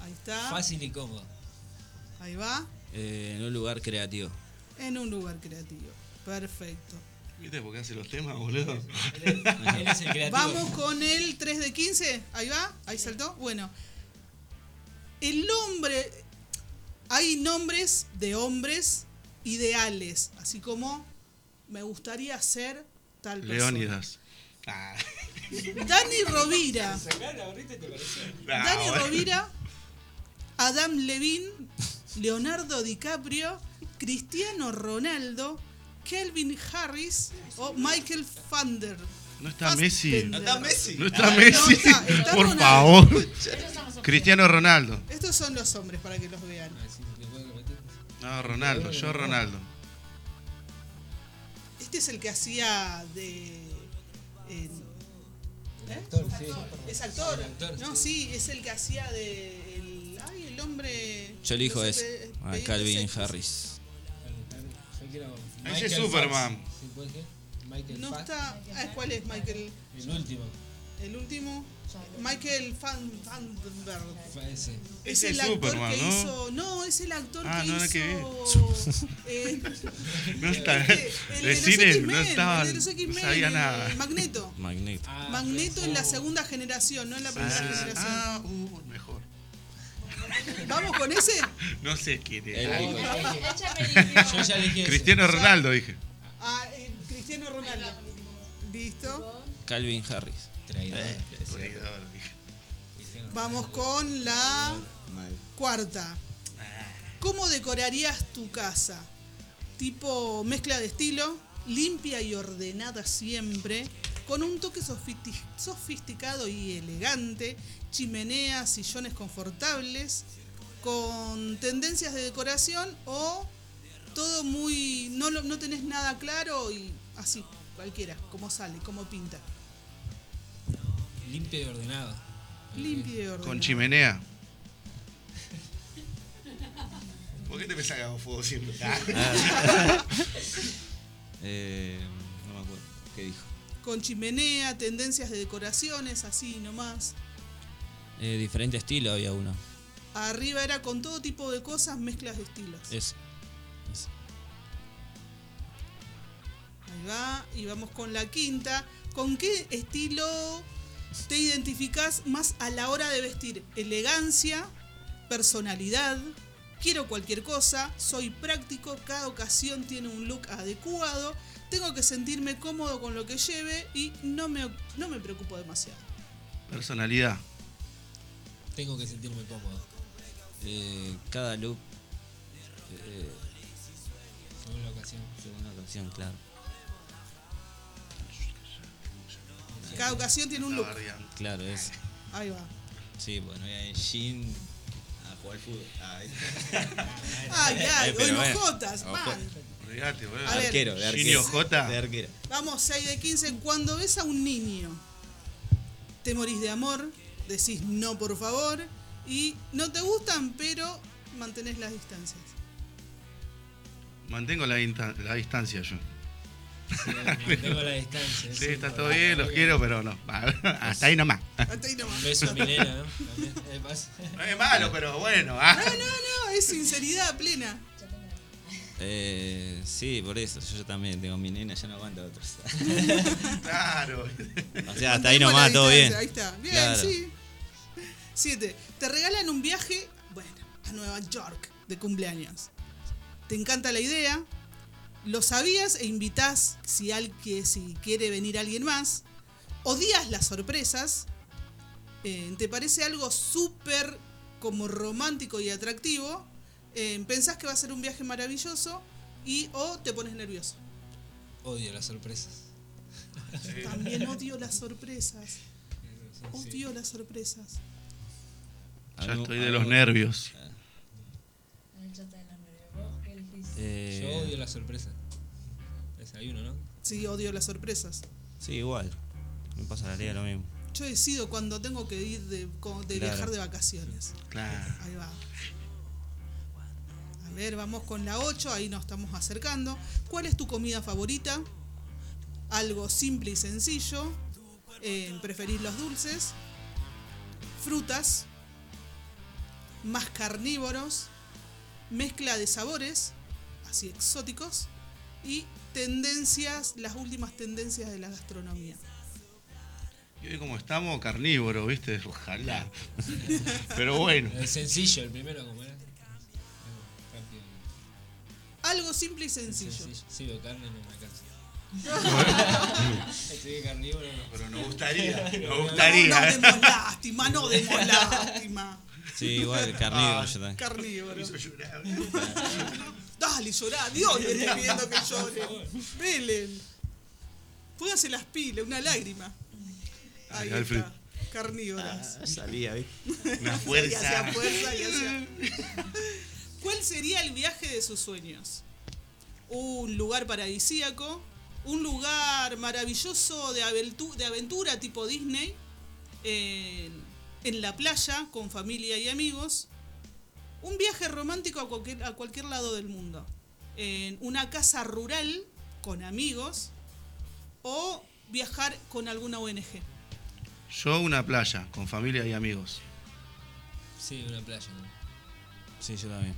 Ahí está, Fácil y cómodo. ahí va, Eh, en un lugar creativo. en un lugar creativo. Perfecto. ¿Viste por qué hace los temas, boludo? Él es el creativo. Vamos con el 3 de 15. Ahí va, ahí saltó. Bueno, el nombre. Hay nombres de hombres ideales, así como me gustaría ser tal persona. Leónidas. Ah. Dani Rovira. Ah, Dani bueno. Rovira, Adam Levine, Leonardo DiCaprio, Cristiano Ronaldo, Kelvin Harris o Michael Fander. No está Messi. No está Messi. No está Ah, no Messi. está, está Por Ronaldo. favor. Cristiano Ronaldo. Estos son los hombres para que los vean. No, Ronaldo. Yo Ronaldo. Este es el que hacía de. en- ¿eh? Es actor. No, sí, es el que hacía de. El, ay, el hombre. Yo elijo ese, pe- a pedidos Calvin. Harris. Ese es Superman. Sí, ¿puede ser? Michael No está. ah, ¿Cuál es Michael? El último. El último. Michael Fan, Fandenberg. Ese. Es el actor Superman, que ¿no? hizo. No, es el actor Ah, que no, hizo. que eh, No está. el de los cine X-Men, no estaba. el de los No X-Men, sabía nada. Magneto. Magneto. Magneto en la segunda generación, no en la primera Ah, generación. ah, uh, mejor. ¿Vamos con ese? No sé quién es. Yo ya. Cristiano Ronaldo, dije. Ah, eh, Cristiano Ronaldo. ¿Listo? Calvin Harris. Traidor. Eh, Traidor. Vamos con la mal. cuarta. ¿Cómo decorarías tu casa? Tipo mezcla de estilo, limpia y ordenada siempre, con un toque sofisti- sofisticado y elegante, chimeneas, sillones confortables, con tendencias de decoración o todo muy... no, lo- no tenés nada claro y así, cualquiera, como sale, como pinta. Limpio y ordenado. Limpio y ordenado. Con chimenea. ¿Por qué te pensás que hago fuego siempre? Ah. Eh, no me acuerdo. ¿Qué dijo? Con chimenea, tendencias de decoraciones, así nomás. Eh, diferente estilo había uno. Arriba era con todo tipo de cosas, mezclas de estilos. Ese. Ese. Ahí va. Y vamos con la quinta. ¿Con qué estilo te identificás más a la hora de vestir? Elegancia, personalidad, quiero cualquier cosa, soy práctico, cada ocasión tiene un look adecuado, tengo que sentirme cómodo con lo que lleve y no me, no me preocupo demasiado. Personalidad. Tengo que sentirme cómodo. Eh, cada look. Eh, Según la ocasión. según la ocasión, claro. Cada ocasión tiene un look. Claro, es. Ahí va. Sí, bueno, voy a ir en jean a jugar al fútbol. Ay, Ay, ay, Eh, pero hoy bueno. jotas, Ojo. man. Olvídate, boludo. A ver. Arquero, de arquero. J. De arquero. Vamos, 6 de 15. Cuando ves a un niño, te morís de amor, decís no, por favor, y no te gustan, pero mantenés las distancias. Mantengo la, la distancia yo. Mantengo la distancia. Sí, está todo bien, los quiero, pero no. Hasta ahí nomás. Hasta ahí nomás. Beso a mi nena, ¿no? No es malo, pero bueno. ah. No, no, no, es sinceridad plena. Eh, sí, por eso. Yo, yo también tengo mi nena, ya no aguanto a otros. Claro. o sea, hasta ahí nomás, todo bien. Ahí está. Bien, Claro. sí. 7. Te regalan un viaje, bueno, a Nueva York de cumpleaños. Te encanta la idea, lo sabías e invitás si, al, que, si quiere venir alguien más. Odias las sorpresas. eh, te parece algo súper como romántico y atractivo. eh, pensás que va a ser un viaje maravilloso y o te pones nervioso. Odio las sorpresas. También odio las sorpresas. Odio las sorpresas. Ya estoy de los nervios. Eh, Yo odio las sorpresas. Desayuno, ¿no? Sí, odio las sorpresas. Sí, igual. Me pasa la liga lo mismo. Yo decido cuando tengo que ir de, co- de Claro. viajar de vacaciones. Claro. Ahí va. A ver, vamos con la 8, ahí nos estamos acercando. ¿Cuál es tu comida favorita? Algo simple y sencillo. Eh, ¿Preferís los dulces? Frutas. Más carnívoros. Mezcla de sabores, así exóticos. Y tendencias, las últimas tendencias de la gastronomía. Y hoy como estamos, carnívoro, ¿viste? Ojalá. Pero bueno. El sencillo, el primero, como era. Algo simple y sencillo. Sencillo. Sí, veo carne, no me alcanza. Estoy carnívoro, no. Pero nos gustaría, nos No, gustaría. no demos lástima, no demos lástima. Sí, igual, carnívoro Ah, yo también. Carnívoro. Me hizo llorar. Dale, llorá, Dios le está pidiendo que llore. Velen. Póngase las pilas, una lágrima. Ahí Alfred. está. Carnívoras. Ah, salía, ¿viste? Una Y fuerza. hacía fuerza y hacía- ¿Cuál sería el viaje de sus sueños? Un lugar paradisíaco, un lugar maravilloso de, aventu- de aventura tipo Disney, en, en la playa con familia y amigos, un viaje romántico a cualquier, a cualquier lado del mundo, en una casa rural con amigos o viajar con alguna ONG. Yo una playa, con familia y amigos. Sí, una playa. ¿no? Sí, yo también.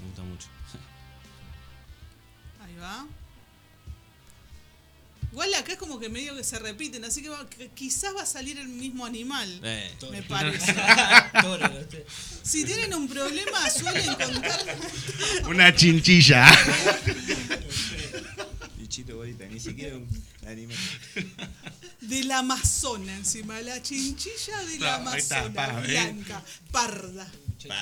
Me gusta mucho. Ahí va. Igual acá es como que medio que se repiten, así que, va- que quizás va a salir el mismo animal. Eh. Me parece. Si tienen un problema, suelen contar. Una chinchilla. Bichito bolita, ni siquiera un animal. Del Amazonas, encima. La chinchilla del Ah, ahí está, Amazonas. pa, ¿eh? Blanca, parda.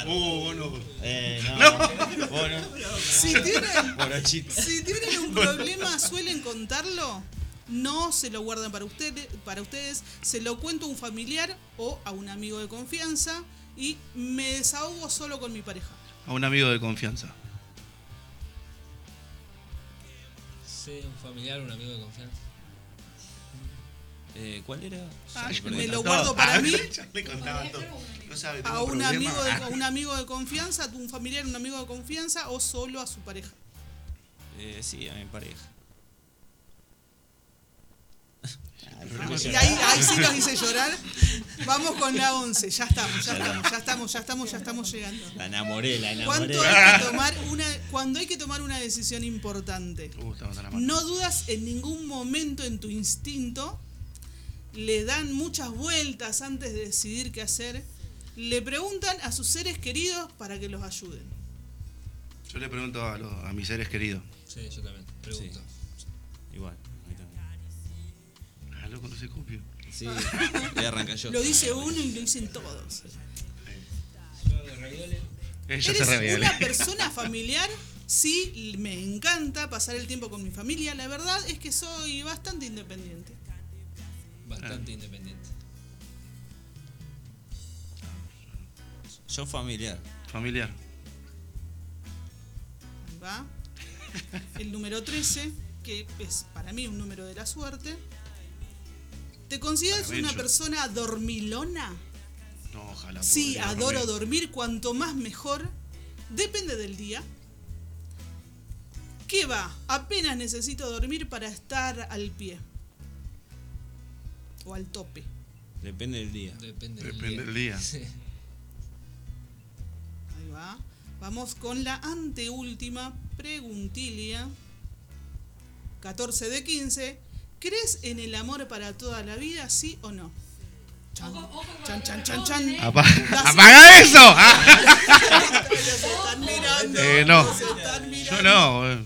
Uh, no. Eh, no. Si tienen, si tienen un problema, suelen contarlo. No se lo guardan para ustedes, para ustedes, se lo cuento a un familiar o a un amigo de confianza y me desahogo solo con mi pareja. A un amigo de confianza. Sí, un familiar, un amigo de confianza. Eh, ¿Cuál era? Ah, me lo guardo para mí. Me contaban todo. No sabe, A un amigo, de, a un amigo de confianza, a un familiar, un amigo de confianza o solo a su pareja. Eh, sí, a mi pareja. Y ahí, ahí sí nos hice llorar. Vamos con la 11. Ya estamos, ya estamos, ya estamos, ya estamos, ya estamos llegando. La enamoré, la enamoré. ¿Cuánto hay que tomar una, cuando hay que tomar una decisión importante? Uh. No dudas en ningún momento en tu instinto. Le dan muchas vueltas antes de decidir qué hacer. Le preguntan a sus seres queridos para que los ayuden. Yo le pregunto a, los- a mis seres queridos. Sí, yo también. Pregunto. Igual, a mí también. Ah, loco, no se copio. Sí, voy a arrancar yo. Lo dice uno y lo dicen todos. Yo hago ravioles. Ella ¿Eres una persona familiar? Sí, me encanta pasar el tiempo con mi familia. La verdad es que soy bastante independiente. Bastante independiente. Yo familiar. Familiar. Ahí va. El número 13, que es para mí un número de la suerte. ¿Te consideras una yo- persona dormilona? No, ojalá. Sí, adoro dormir. dormir. Cuanto más mejor. Depende del día. ¿Qué va? Apenas necesito dormir para estar al pie. O al tope. Depende del día. Depende, Depende del día. Sí. Ahí va. Vamos con la anteúltima preguntilia. 14 de 15. ¿Crees en el amor para toda la vida, sí o no? Chan, chan, chan, chan, chan. Apa- Las- ¡Apaga eso! Ah. Se están mirando. Eh, no. se están Yo mirando. no. eh.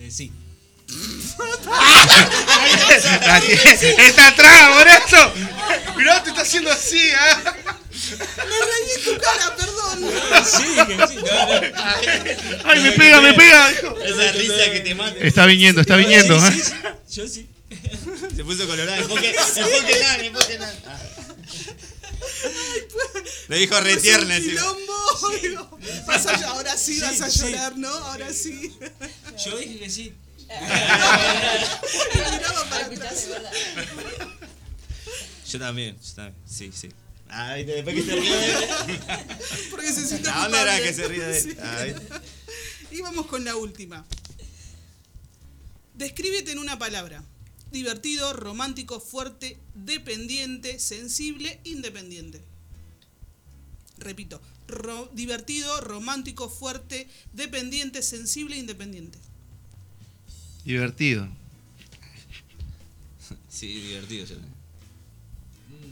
Eh, sí. Está atrás, por eso. Mirá, te está haciendo así, ¿ah? Me reí en tu cara, perdón. Sí, que sí. No. Ay, me pega, me pega. Esa risa que te mata. Está viniendo, está viniendo. Sí, ¿eh? sí, sí. Yo sí. Se puso colorado. Enfoque, enfoque nada, enfoque nada. Lo dijo re Pues tierna un encima. quilombo, digo, vas a- ahora sí, Sí, vas a sí. llorar, ¿no? Ahora sí. Yo dije que sí. Yo también, yo también. Sí, sí. Ay, después que se ríe de él. Porque se siente ¿A dónde era que se ríe de él? Sí. Ay. Y vamos con la última. Descríbete en una palabra. Divertido, romántico, fuerte, dependiente, sensible, independiente. Repito. ro- divertido, romántico, fuerte, dependiente, sensible, independiente. Divertido. Sí, divertido.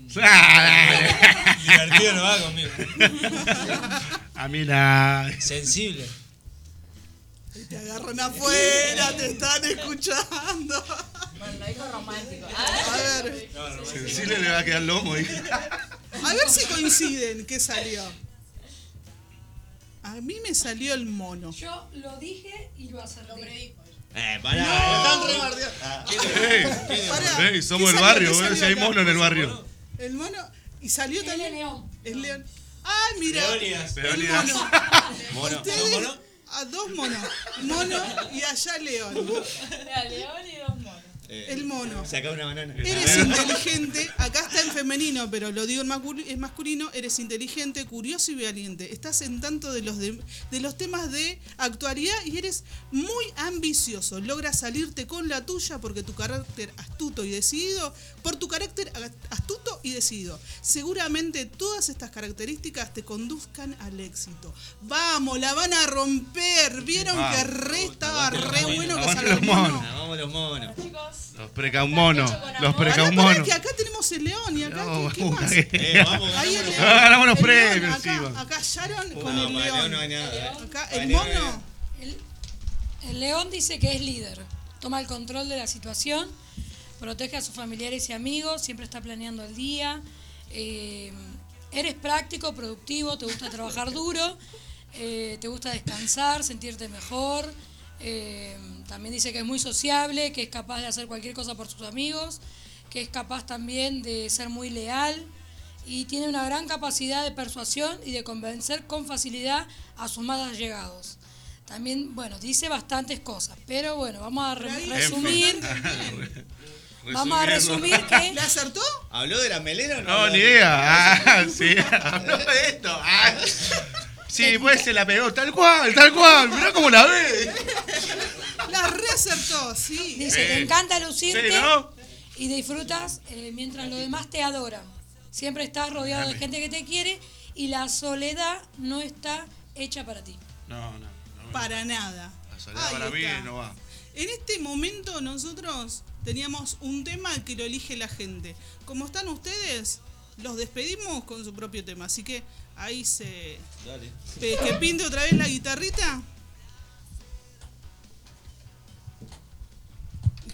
Divertido no va conmigo. A mí la. Sensible. Te agarran afuera, te están escuchando. Bueno, dijo romántico. A ver, Sensible le va a quedar lomo. dije. a ver si coinciden qué salió. A mí me salió el mono. Yo lo dije y lo acerté. Eh, pará, No. están rebardeando. Ah. Ey, Pará, ey, somos ¿qué el barrio, ¿Qué eh, si hay mono en el barrio. El mono. Y salió Es también. león. Es león. ¡Ay, mira! Leónidas. El Leónidas. mono. Mono, Ustedes- ¿no, mono? A dos monos. Mono y allá león. león y dos monos. Eh, El mono. Saca una banana. Eres inteligente, acá está en femenino, pero lo digo en mascul- es masculino, eres inteligente, curioso y valiente. Estás en tanto de los, de, de los temas de actualidad y eres muy ambicioso. Logras salirte con la tuya porque tu carácter astuto y decidido, por tu carácter astuto y decidido. Seguramente todas estas características te conduzcan al éxito. Vamos, la van a romper. Vieron que re estaba re bueno que el mono. Ah, Vamos los monos. Los precaumonos. Los precaumonos. que acá tenemos el león y acá No, ¿qué, qué más? Eh, vamos, Ahí el león. Ganamos los premios acá, encima. acá Sharon No, con el león. León no hay nada. Acá Para el mono. El león dice que es líder, toma el control de la situación, protege a sus familiares y amigos, siempre está planeando el día. eh, eres práctico, productivo, te gusta trabajar duro, eh, te gusta descansar, sentirte mejor. eh, también dice que es muy sociable, que es capaz de hacer cualquier cosa por sus amigos, que es capaz también de ser muy leal y tiene una gran capacidad de persuasión y de convencer con facilidad a sus más allegados. También, bueno, dice bastantes cosas, pero bueno, vamos a re- resumir. Vamos a resumir que ¿Le acertó? ¿Habló de la melena o no? No, ni de- idea. Ah, sí. Habló de esto. Ah. Sí, pues se la pegó. Tal cual, tal cual. Mirá cómo la ve. La reacertó, sí. dice, Sí. te encanta lucirte Sí, ¿no? y disfrutas eh, mientras los demás te adoran. Siempre estás rodeado de gente que te quiere y la soledad no está hecha para ti. No, no. no. Para nada. La soledad Ahí para mí está. no va. En este momento nosotros teníamos un tema que lo elige la gente. Como están ustedes, los despedimos con su propio tema. Así que ahí se... Dale. eh, que pinte otra vez la guitarrita.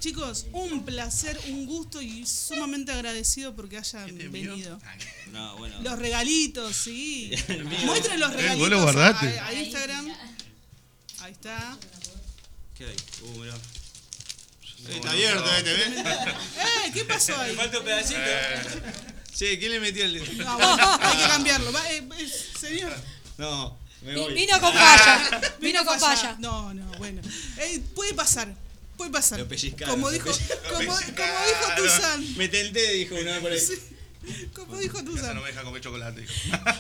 Chicos, un placer, un gusto y sumamente agradecido porque hayan ¿Este venido. No, bueno. Los regalitos, sí. Muestren los Eh, regalitos vos lo guardaste. a, a Instagram. Ahí está. ¿Qué hay? Uh, mirá. Está abierto este, ¿ves? ¡Eh! ¿Qué pasó ahí? Falta un pedacito. Che, ¿quién le metió el dedo? No, bueno, hay que cambiarlo. Va, eh, eh, señor. No, me voy. Vino con falla. Vino con falla. No, no, bueno. Eh, puede pasar. Puede pasar. Lo pellizcaron, Como dijo, como, como dijo Tuzan. Me tenté, dijo uno por ahí. Como dijo Esa Tuzan. no me deja comer chocolate.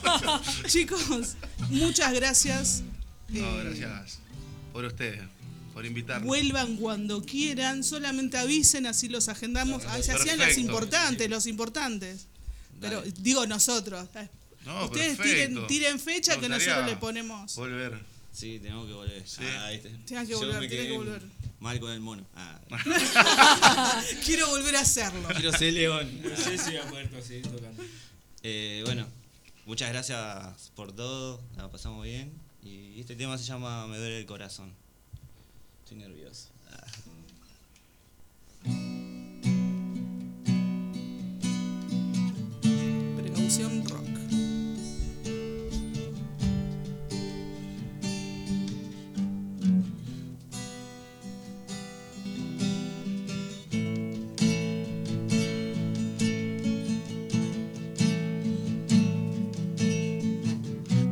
Chicos, muchas gracias. No, Eh, gracias por ustedes, por invitarnos. Vuelvan cuando quieran, solamente avisen, así los agendamos. Ah, se hacían los Perfecto. importantes, los importantes. Pero Dale. digo nosotros. No, Ustedes perfecto. tiren, tiren fecha que nosotros le ponemos. Volver. Sí, tenemos que volver. Ah, ¿viste? Tienen que volver, me tienen que volver. Mal con el mono. Ah. Quiero volver a hacerlo. Quiero ser león. No sé si voy a poder seguir tocando. Eh, bueno, muchas gracias por todo. La pasamos bien. Y este tema se llama Me duele el corazón. Estoy nervioso. Rock.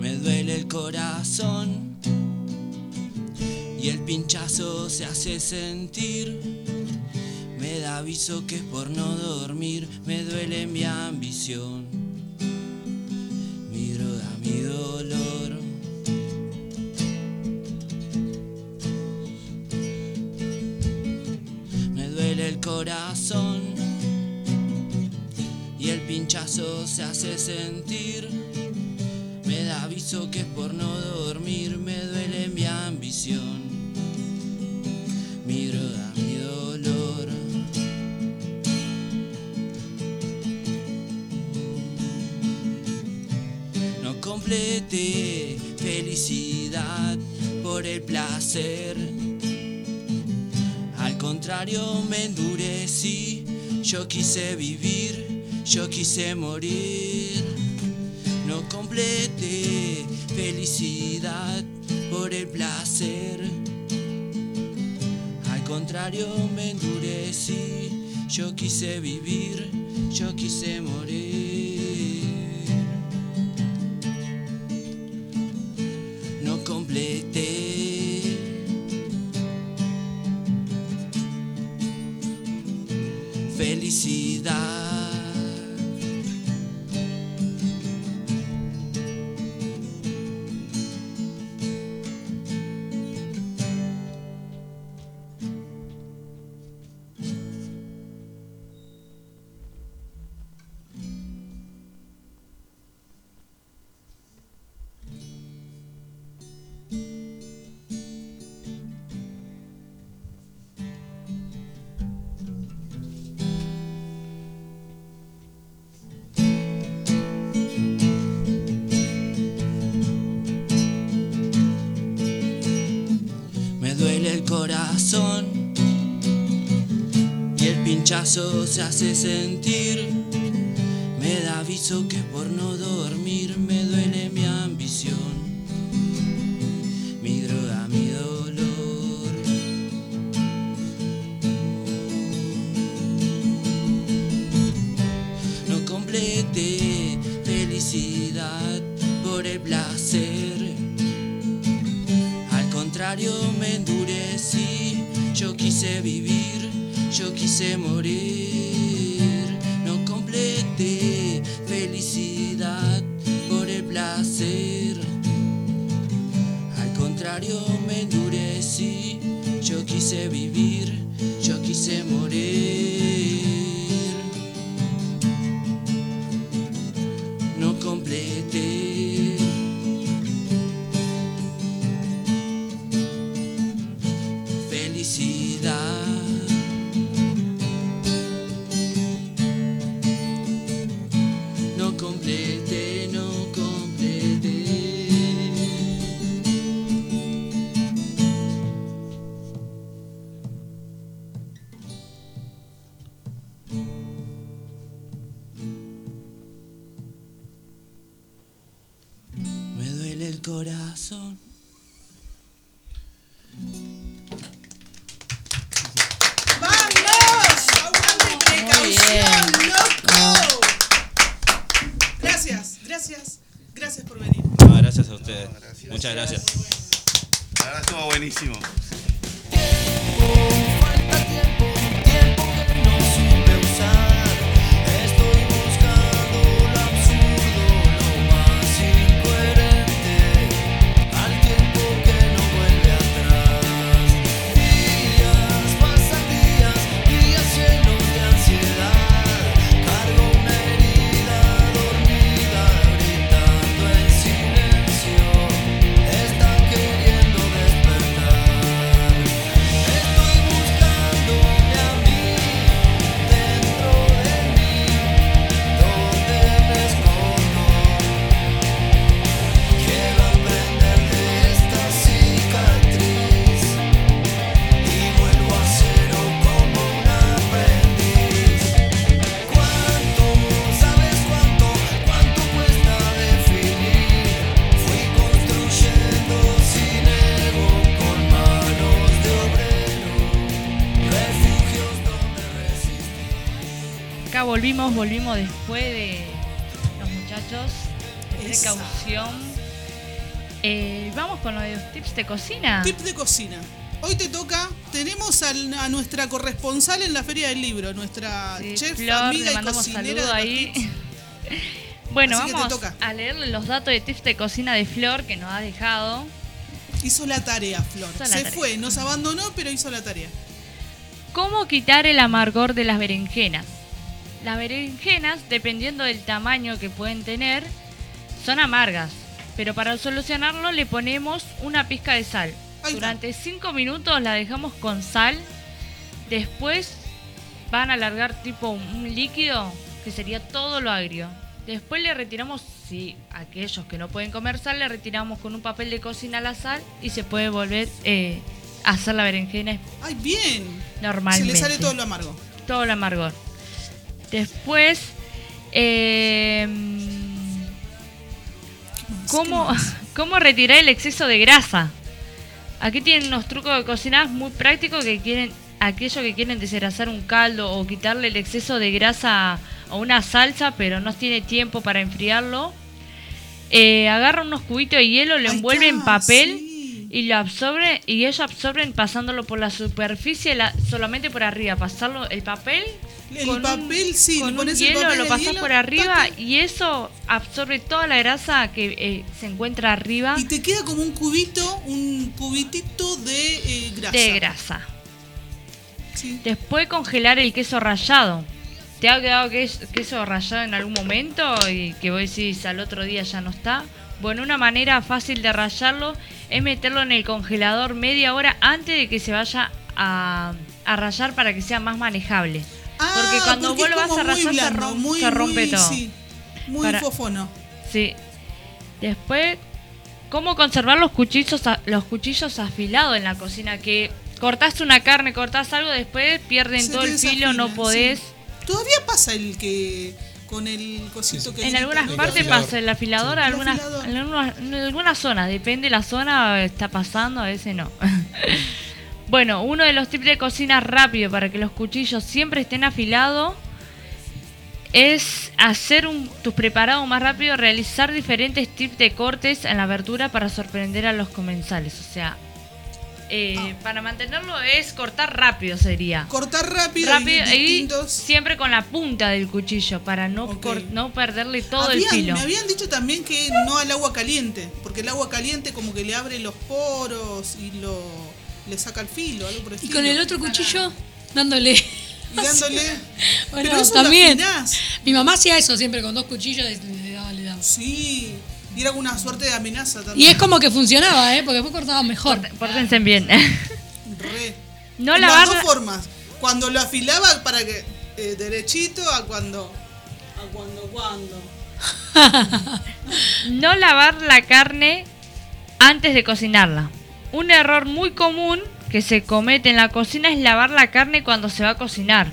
Me duele el corazón y el pinchazo se hace sentir. Me da aviso que es por no dormir, me duele mi ambición. Y el pinchazo se hace sentir. Me da aviso que por no dormir, me duele mi ambición, mi droga, mi dolor. No completé felicidad por el placer. Al contrario, me endurecí. Yo quise vivir, yo quise morir. no complete felicidad por el placer. Al contrario me endurecí, yo quise vivir, yo quise morir. Felicidad. Se hace sentir. Me da aviso que por no volvimos, volvimos después de los muchachos. de Esa. Precaución. Eh, vamos con los tips de cocina. Tip de cocina. Hoy te toca, tenemos a nuestra corresponsal en la Feria del Libro, nuestra Sí, chef, Flor, amiga y cocinera de ahí. tips. Bueno, Así vamos a leer los datos de tips de cocina de Flor que nos ha dejado. Hizo la tarea, Flor. La Se tarea. fue, nos abandonó, pero hizo la tarea. ¿Cómo quitar el amargor de las berenjenas? Las berenjenas, dependiendo del tamaño que pueden tener, son amargas, pero para solucionarlo le ponemos una pizca de sal. Durante 5 minutos la dejamos con sal, después van a alargar tipo un líquido que sería todo lo agrio. Después le retiramos, si aquellos que no pueden comer sal, le retiramos con un papel de cocina la sal y se puede volver eh, a hacer la berenjena ¡Ay, bien! normalmente. Se le sale todo lo amargo. Todo lo amargor. Después, eh, ¿Cómo, ¿Cómo retirar el exceso de grasa? Aquí tienen unos trucos de cocina muy prácticos que quieren aquellos que quieren desgrasar un caldo o quitarle el exceso de grasa a una salsa, pero no tiene tiempo para enfriarlo. Eh, agarran unos cubitos de hielo, lo envuelven en papel y lo absorben y ellos absorben pasándolo por la superficie la- solamente por arriba, pasarlo el papel El un- papel, sí, con le un pones el hielo, papel, lo pasas hielo, por arriba y eso absorbe toda la grasa que eh, se encuentra arriba Y te queda como un cubito, un cubitito de eh, grasa. de grasa. Después congelar el queso rallado. ¿Te ha quedado ques- queso rallado en algún momento y que vos decís al otro día ya no está? Bueno, una manera fácil de rallarlo es meterlo en el congelador media hora antes de que se vaya a, a rallar para que sea más manejable. Porque Ah, cuando porque vos es lo vas como a se, blando, rom- muy, se rompe muy, todo. sí, muy Para- fofono. Sí. Después, ¿cómo conservar los cuchillos, a- los cuchillos afilados en la cocina? Que cortaste una carne, cortás algo, después pierden Se todo el filo, no podés. sí. Todavía pasa el que con el cosito que En algunas partes pasa el afilador, El algunas, afilador. en, algunas, en algunas zonas, depende de la zona, está pasando, a veces no. bueno, uno de los tips de cocina rápido para que los cuchillos siempre estén afilados es hacer un, tus preparados más rápido, realizar diferentes tips de cortes en la abertura para sorprender a los comensales. O sea, eh, para mantenerlo es cortar rápido sería. Cortar rápido, Rápido y y siempre con la punta del cuchillo para no, cor- no perderle todo el Habían- filo. Me habían dicho también que no al agua caliente, porque el agua caliente como que le abre los poros y lo le saca el filo, algo por el Y estilo. con el otro cuchillo dándole. Y dándole. Bueno, Pero eso lo también. Mi mamá hacía eso siempre con dos cuchillos. Le, le daba, le daba. Sí. Y era una suerte de amenaza también. Y es como que funcionaba, ¿eh? Porque después cortaba mejor. Pórtense bien. Re. No Las lavar dos la- formas. Cuando lo afilaba para que eh, derechito a cuando a cuando cuando. no lavar la carne antes de cocinarla. Un error muy común que se comete en la cocina es lavar la carne cuando se va a cocinar.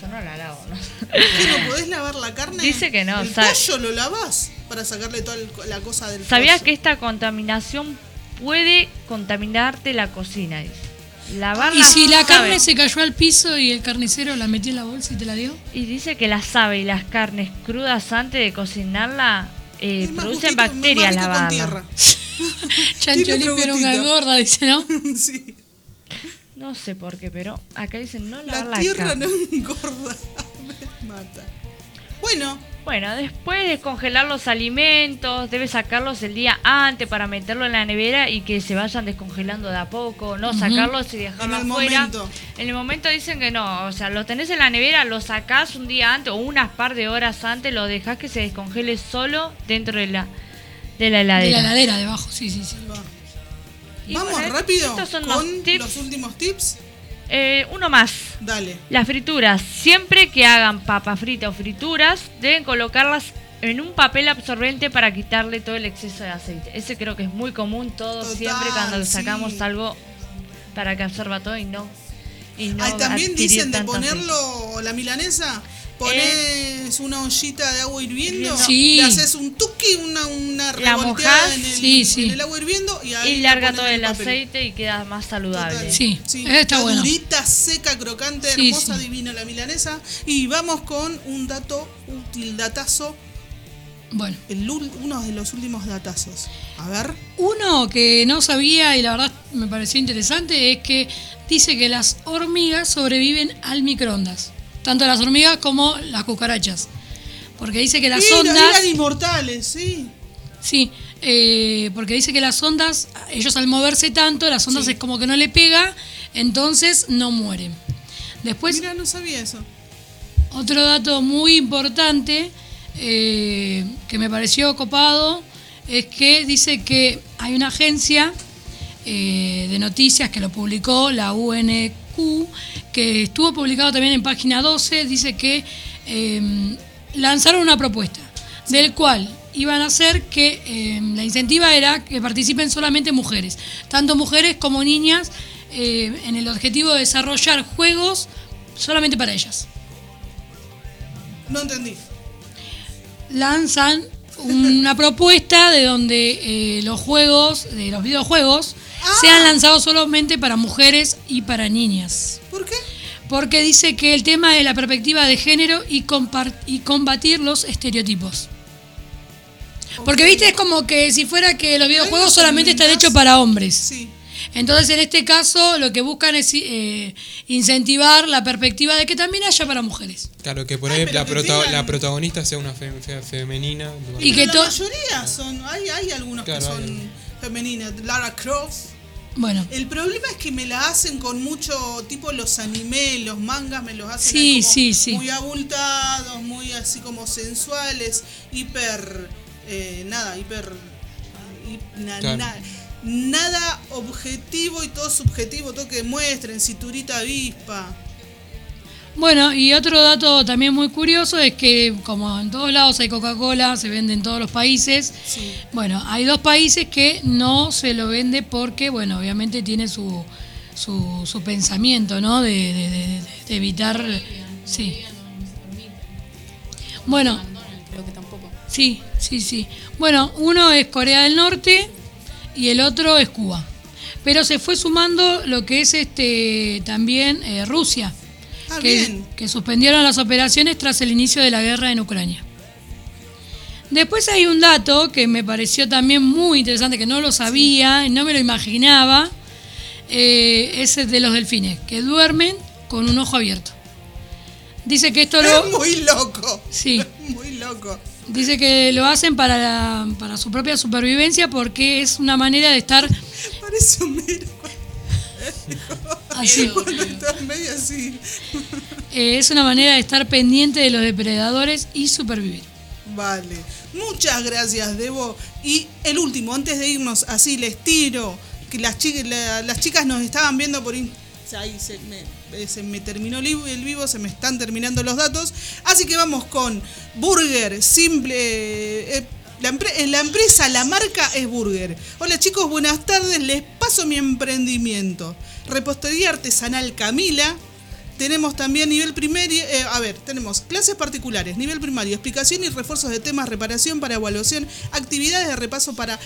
Yo no la lavo, ¿no? ¿Qué, ¿No podés lavar la carne? Dice que no, El sabe- pollo lo lavas para sacarle toda el- la cosa del ¿Sabías pollo. que esta contaminación puede contaminarte la cocina? dice? Lavar Y si la sabe. carne se cayó al piso y el carnicero la metió en la bolsa y te la dio. Y dice que las aves y las carnes crudas antes de cocinarla eh, producen bacterias más Chancho limpio una gorda, dice, ¿no? sí. No sé por qué, pero acá dicen no lavar La la, tierra no engorda. Me mata. Bueno, Bueno, después de congelar los alimentos, debes sacarlos el día antes para meterlo en la nevera y que se vayan descongelando de a poco, no sacarlos y dejarlos En afuera. momento. En el momento dicen que no, o sea, los tenés en la nevera, los sacás un día antes o unas par de horas antes, lo dejás que se descongele solo dentro de la de la De heladera. la heladera debajo, sí, sí, sí. Y vamos bueno, rápido estos son con los tips. los últimos tips. Eh, uno más. Dale. Las frituras. Siempre que hagan papa frita o frituras, deben colocarlas en un papel absorbente para quitarle todo el exceso de aceite. Ese creo que es muy común todo Total, siempre cuando sí. sacamos algo para que absorba todo y no. Y no Ahí también dicen de aceite. ponerlo, la milanesa, pones una ollita de agua hirviendo, Sí. le haces un tuki, una, una La revolteada mojás, en el, sí, sí. en el agua hirviendo y ahí Y la larga todo el papel. aceite y queda más saludable. Total. Sí, está está bueno. durita, seca, crocante, hermosa, divina la milanesa. Y vamos con un dato útil, datazo. Bueno. El, uno de los últimos datazos. A ver. Uno que no sabía y la verdad me pareció interesante es que dice que las hormigas sobreviven al microondas. Tanto las hormigas como las cucarachas. Porque dice que las Mira, ondas. eran inmortales, sí. Sí, eh, porque dice que las ondas, ellos al moverse tanto, las ondas es como que no le pega, entonces no mueren. Después, Mira, no sabía eso. otro dato muy importante eh, que me pareció copado es que dice que hay una agencia eh, de noticias que lo publicó la Que estuvo publicado también en página 12, dice que eh, lanzaron una propuesta, del cual iban a hacer que eh, la incentiva era que participen solamente mujeres, tanto mujeres como niñas, eh, en el objetivo de desarrollar juegos solamente para ellas. No entendí. lanzan una propuesta de donde eh, los juegos, de los videojuegos, sean lanzados solamente para mujeres y para niñas. ¿Por qué? Porque dice que el tema es la perspectiva de género y, y combatir los estereotipos. Porque, viste, es como que si fuera que los videojuegos solamente están hechos para hombres. Entonces, en este caso, lo que buscan es eh, incentivar la perspectiva de que también haya para mujeres. Claro, que por ahí la, prota- la protagonista sea una fe- fe- femenina. Y que la mayoría son, hay, hay algunos Claro, que hay son femeninas. Lara Croft. Bueno. El problema es que me la hacen con mucho, tipo los animes, los mangas, me los hacen Sí, como sí, sí. muy abultados, muy así como sensuales, hiper, eh, nada, hiper, hi- na- Claro. na- nada objetivo y todo subjetivo, todo que muestren, cinturita avispa. Bueno, y otro dato también muy curioso es que como en todos lados hay Coca-Cola, se vende en todos los países. Bueno, hay dos países que no se lo vende porque, bueno, obviamente tiene su, su, su pensamiento, ¿no? De, de- de- de evitar... Sí. Bueno, Creo que tampoco. sí, sí, sí. Bueno, uno es Corea del Norte y el otro es Cuba. Pero se fue sumando lo que es este también eh, Rusia Ah, que, bien. que suspendieron las operaciones tras el inicio de la guerra en Ucrania. Después hay un dato que me pareció también muy interesante, que no lo sabía, no me lo imaginaba, eh, es el de los delfines, que duermen con un ojo abierto. Dice que esto lo... Es muy loco. Sí. Muy loco. Dice que lo hacen para, la- para su propia supervivencia porque es una manera de estar Parece un mero. así. Medio así. Eh, es una manera de estar pendiente de los depredadores y supervivir. Vale. Muchas gracias, Debo. Y el último, antes de irnos, así les tiro, que las, chicas las chicas nos estaban viendo por... Ahí se me, se me terminó el vivo, se me están terminando los datos. Así que vamos con Burger, simple... eh, la, empre- eh, la empresa, la marca es Burger. Hola chicos, buenas tardes. Les paso mi emprendimiento. Repostería artesanal Camila. Tenemos también nivel primario, eh, a ver, tenemos clases particulares, nivel primario, explicación y refuerzos de temas, reparación para evaluación, actividades de repaso para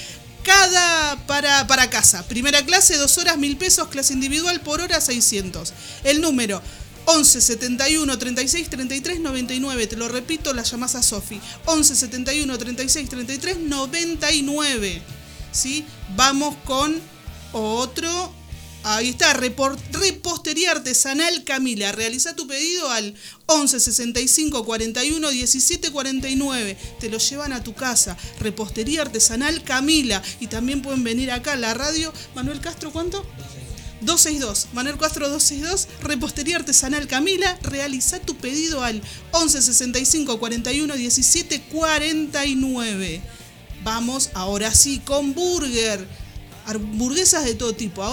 cada, para, para casa. Primera clase, dos horas, mil pesos, clase individual por hora, 600. El número 11 71 36 33 99. Te lo repito, la llamás a Sofi. 11 71 36 33 99. ¿Sí? Vamos con otro. Ahí está, repostería artesanal Camila. Realiza tu pedido al 11 65 41 17 49. Te lo llevan a tu casa. Repostería artesanal Camila. Y también pueden venir acá a la radio. Manuel Castro, ¿cuánto? 262, Manuel Castro 262, Repostería Artesanal Camila, realiza tu pedido al 11 65 41 17 49. Vamos ahora sí con burger, hamburguesas de todo tipo. Ahora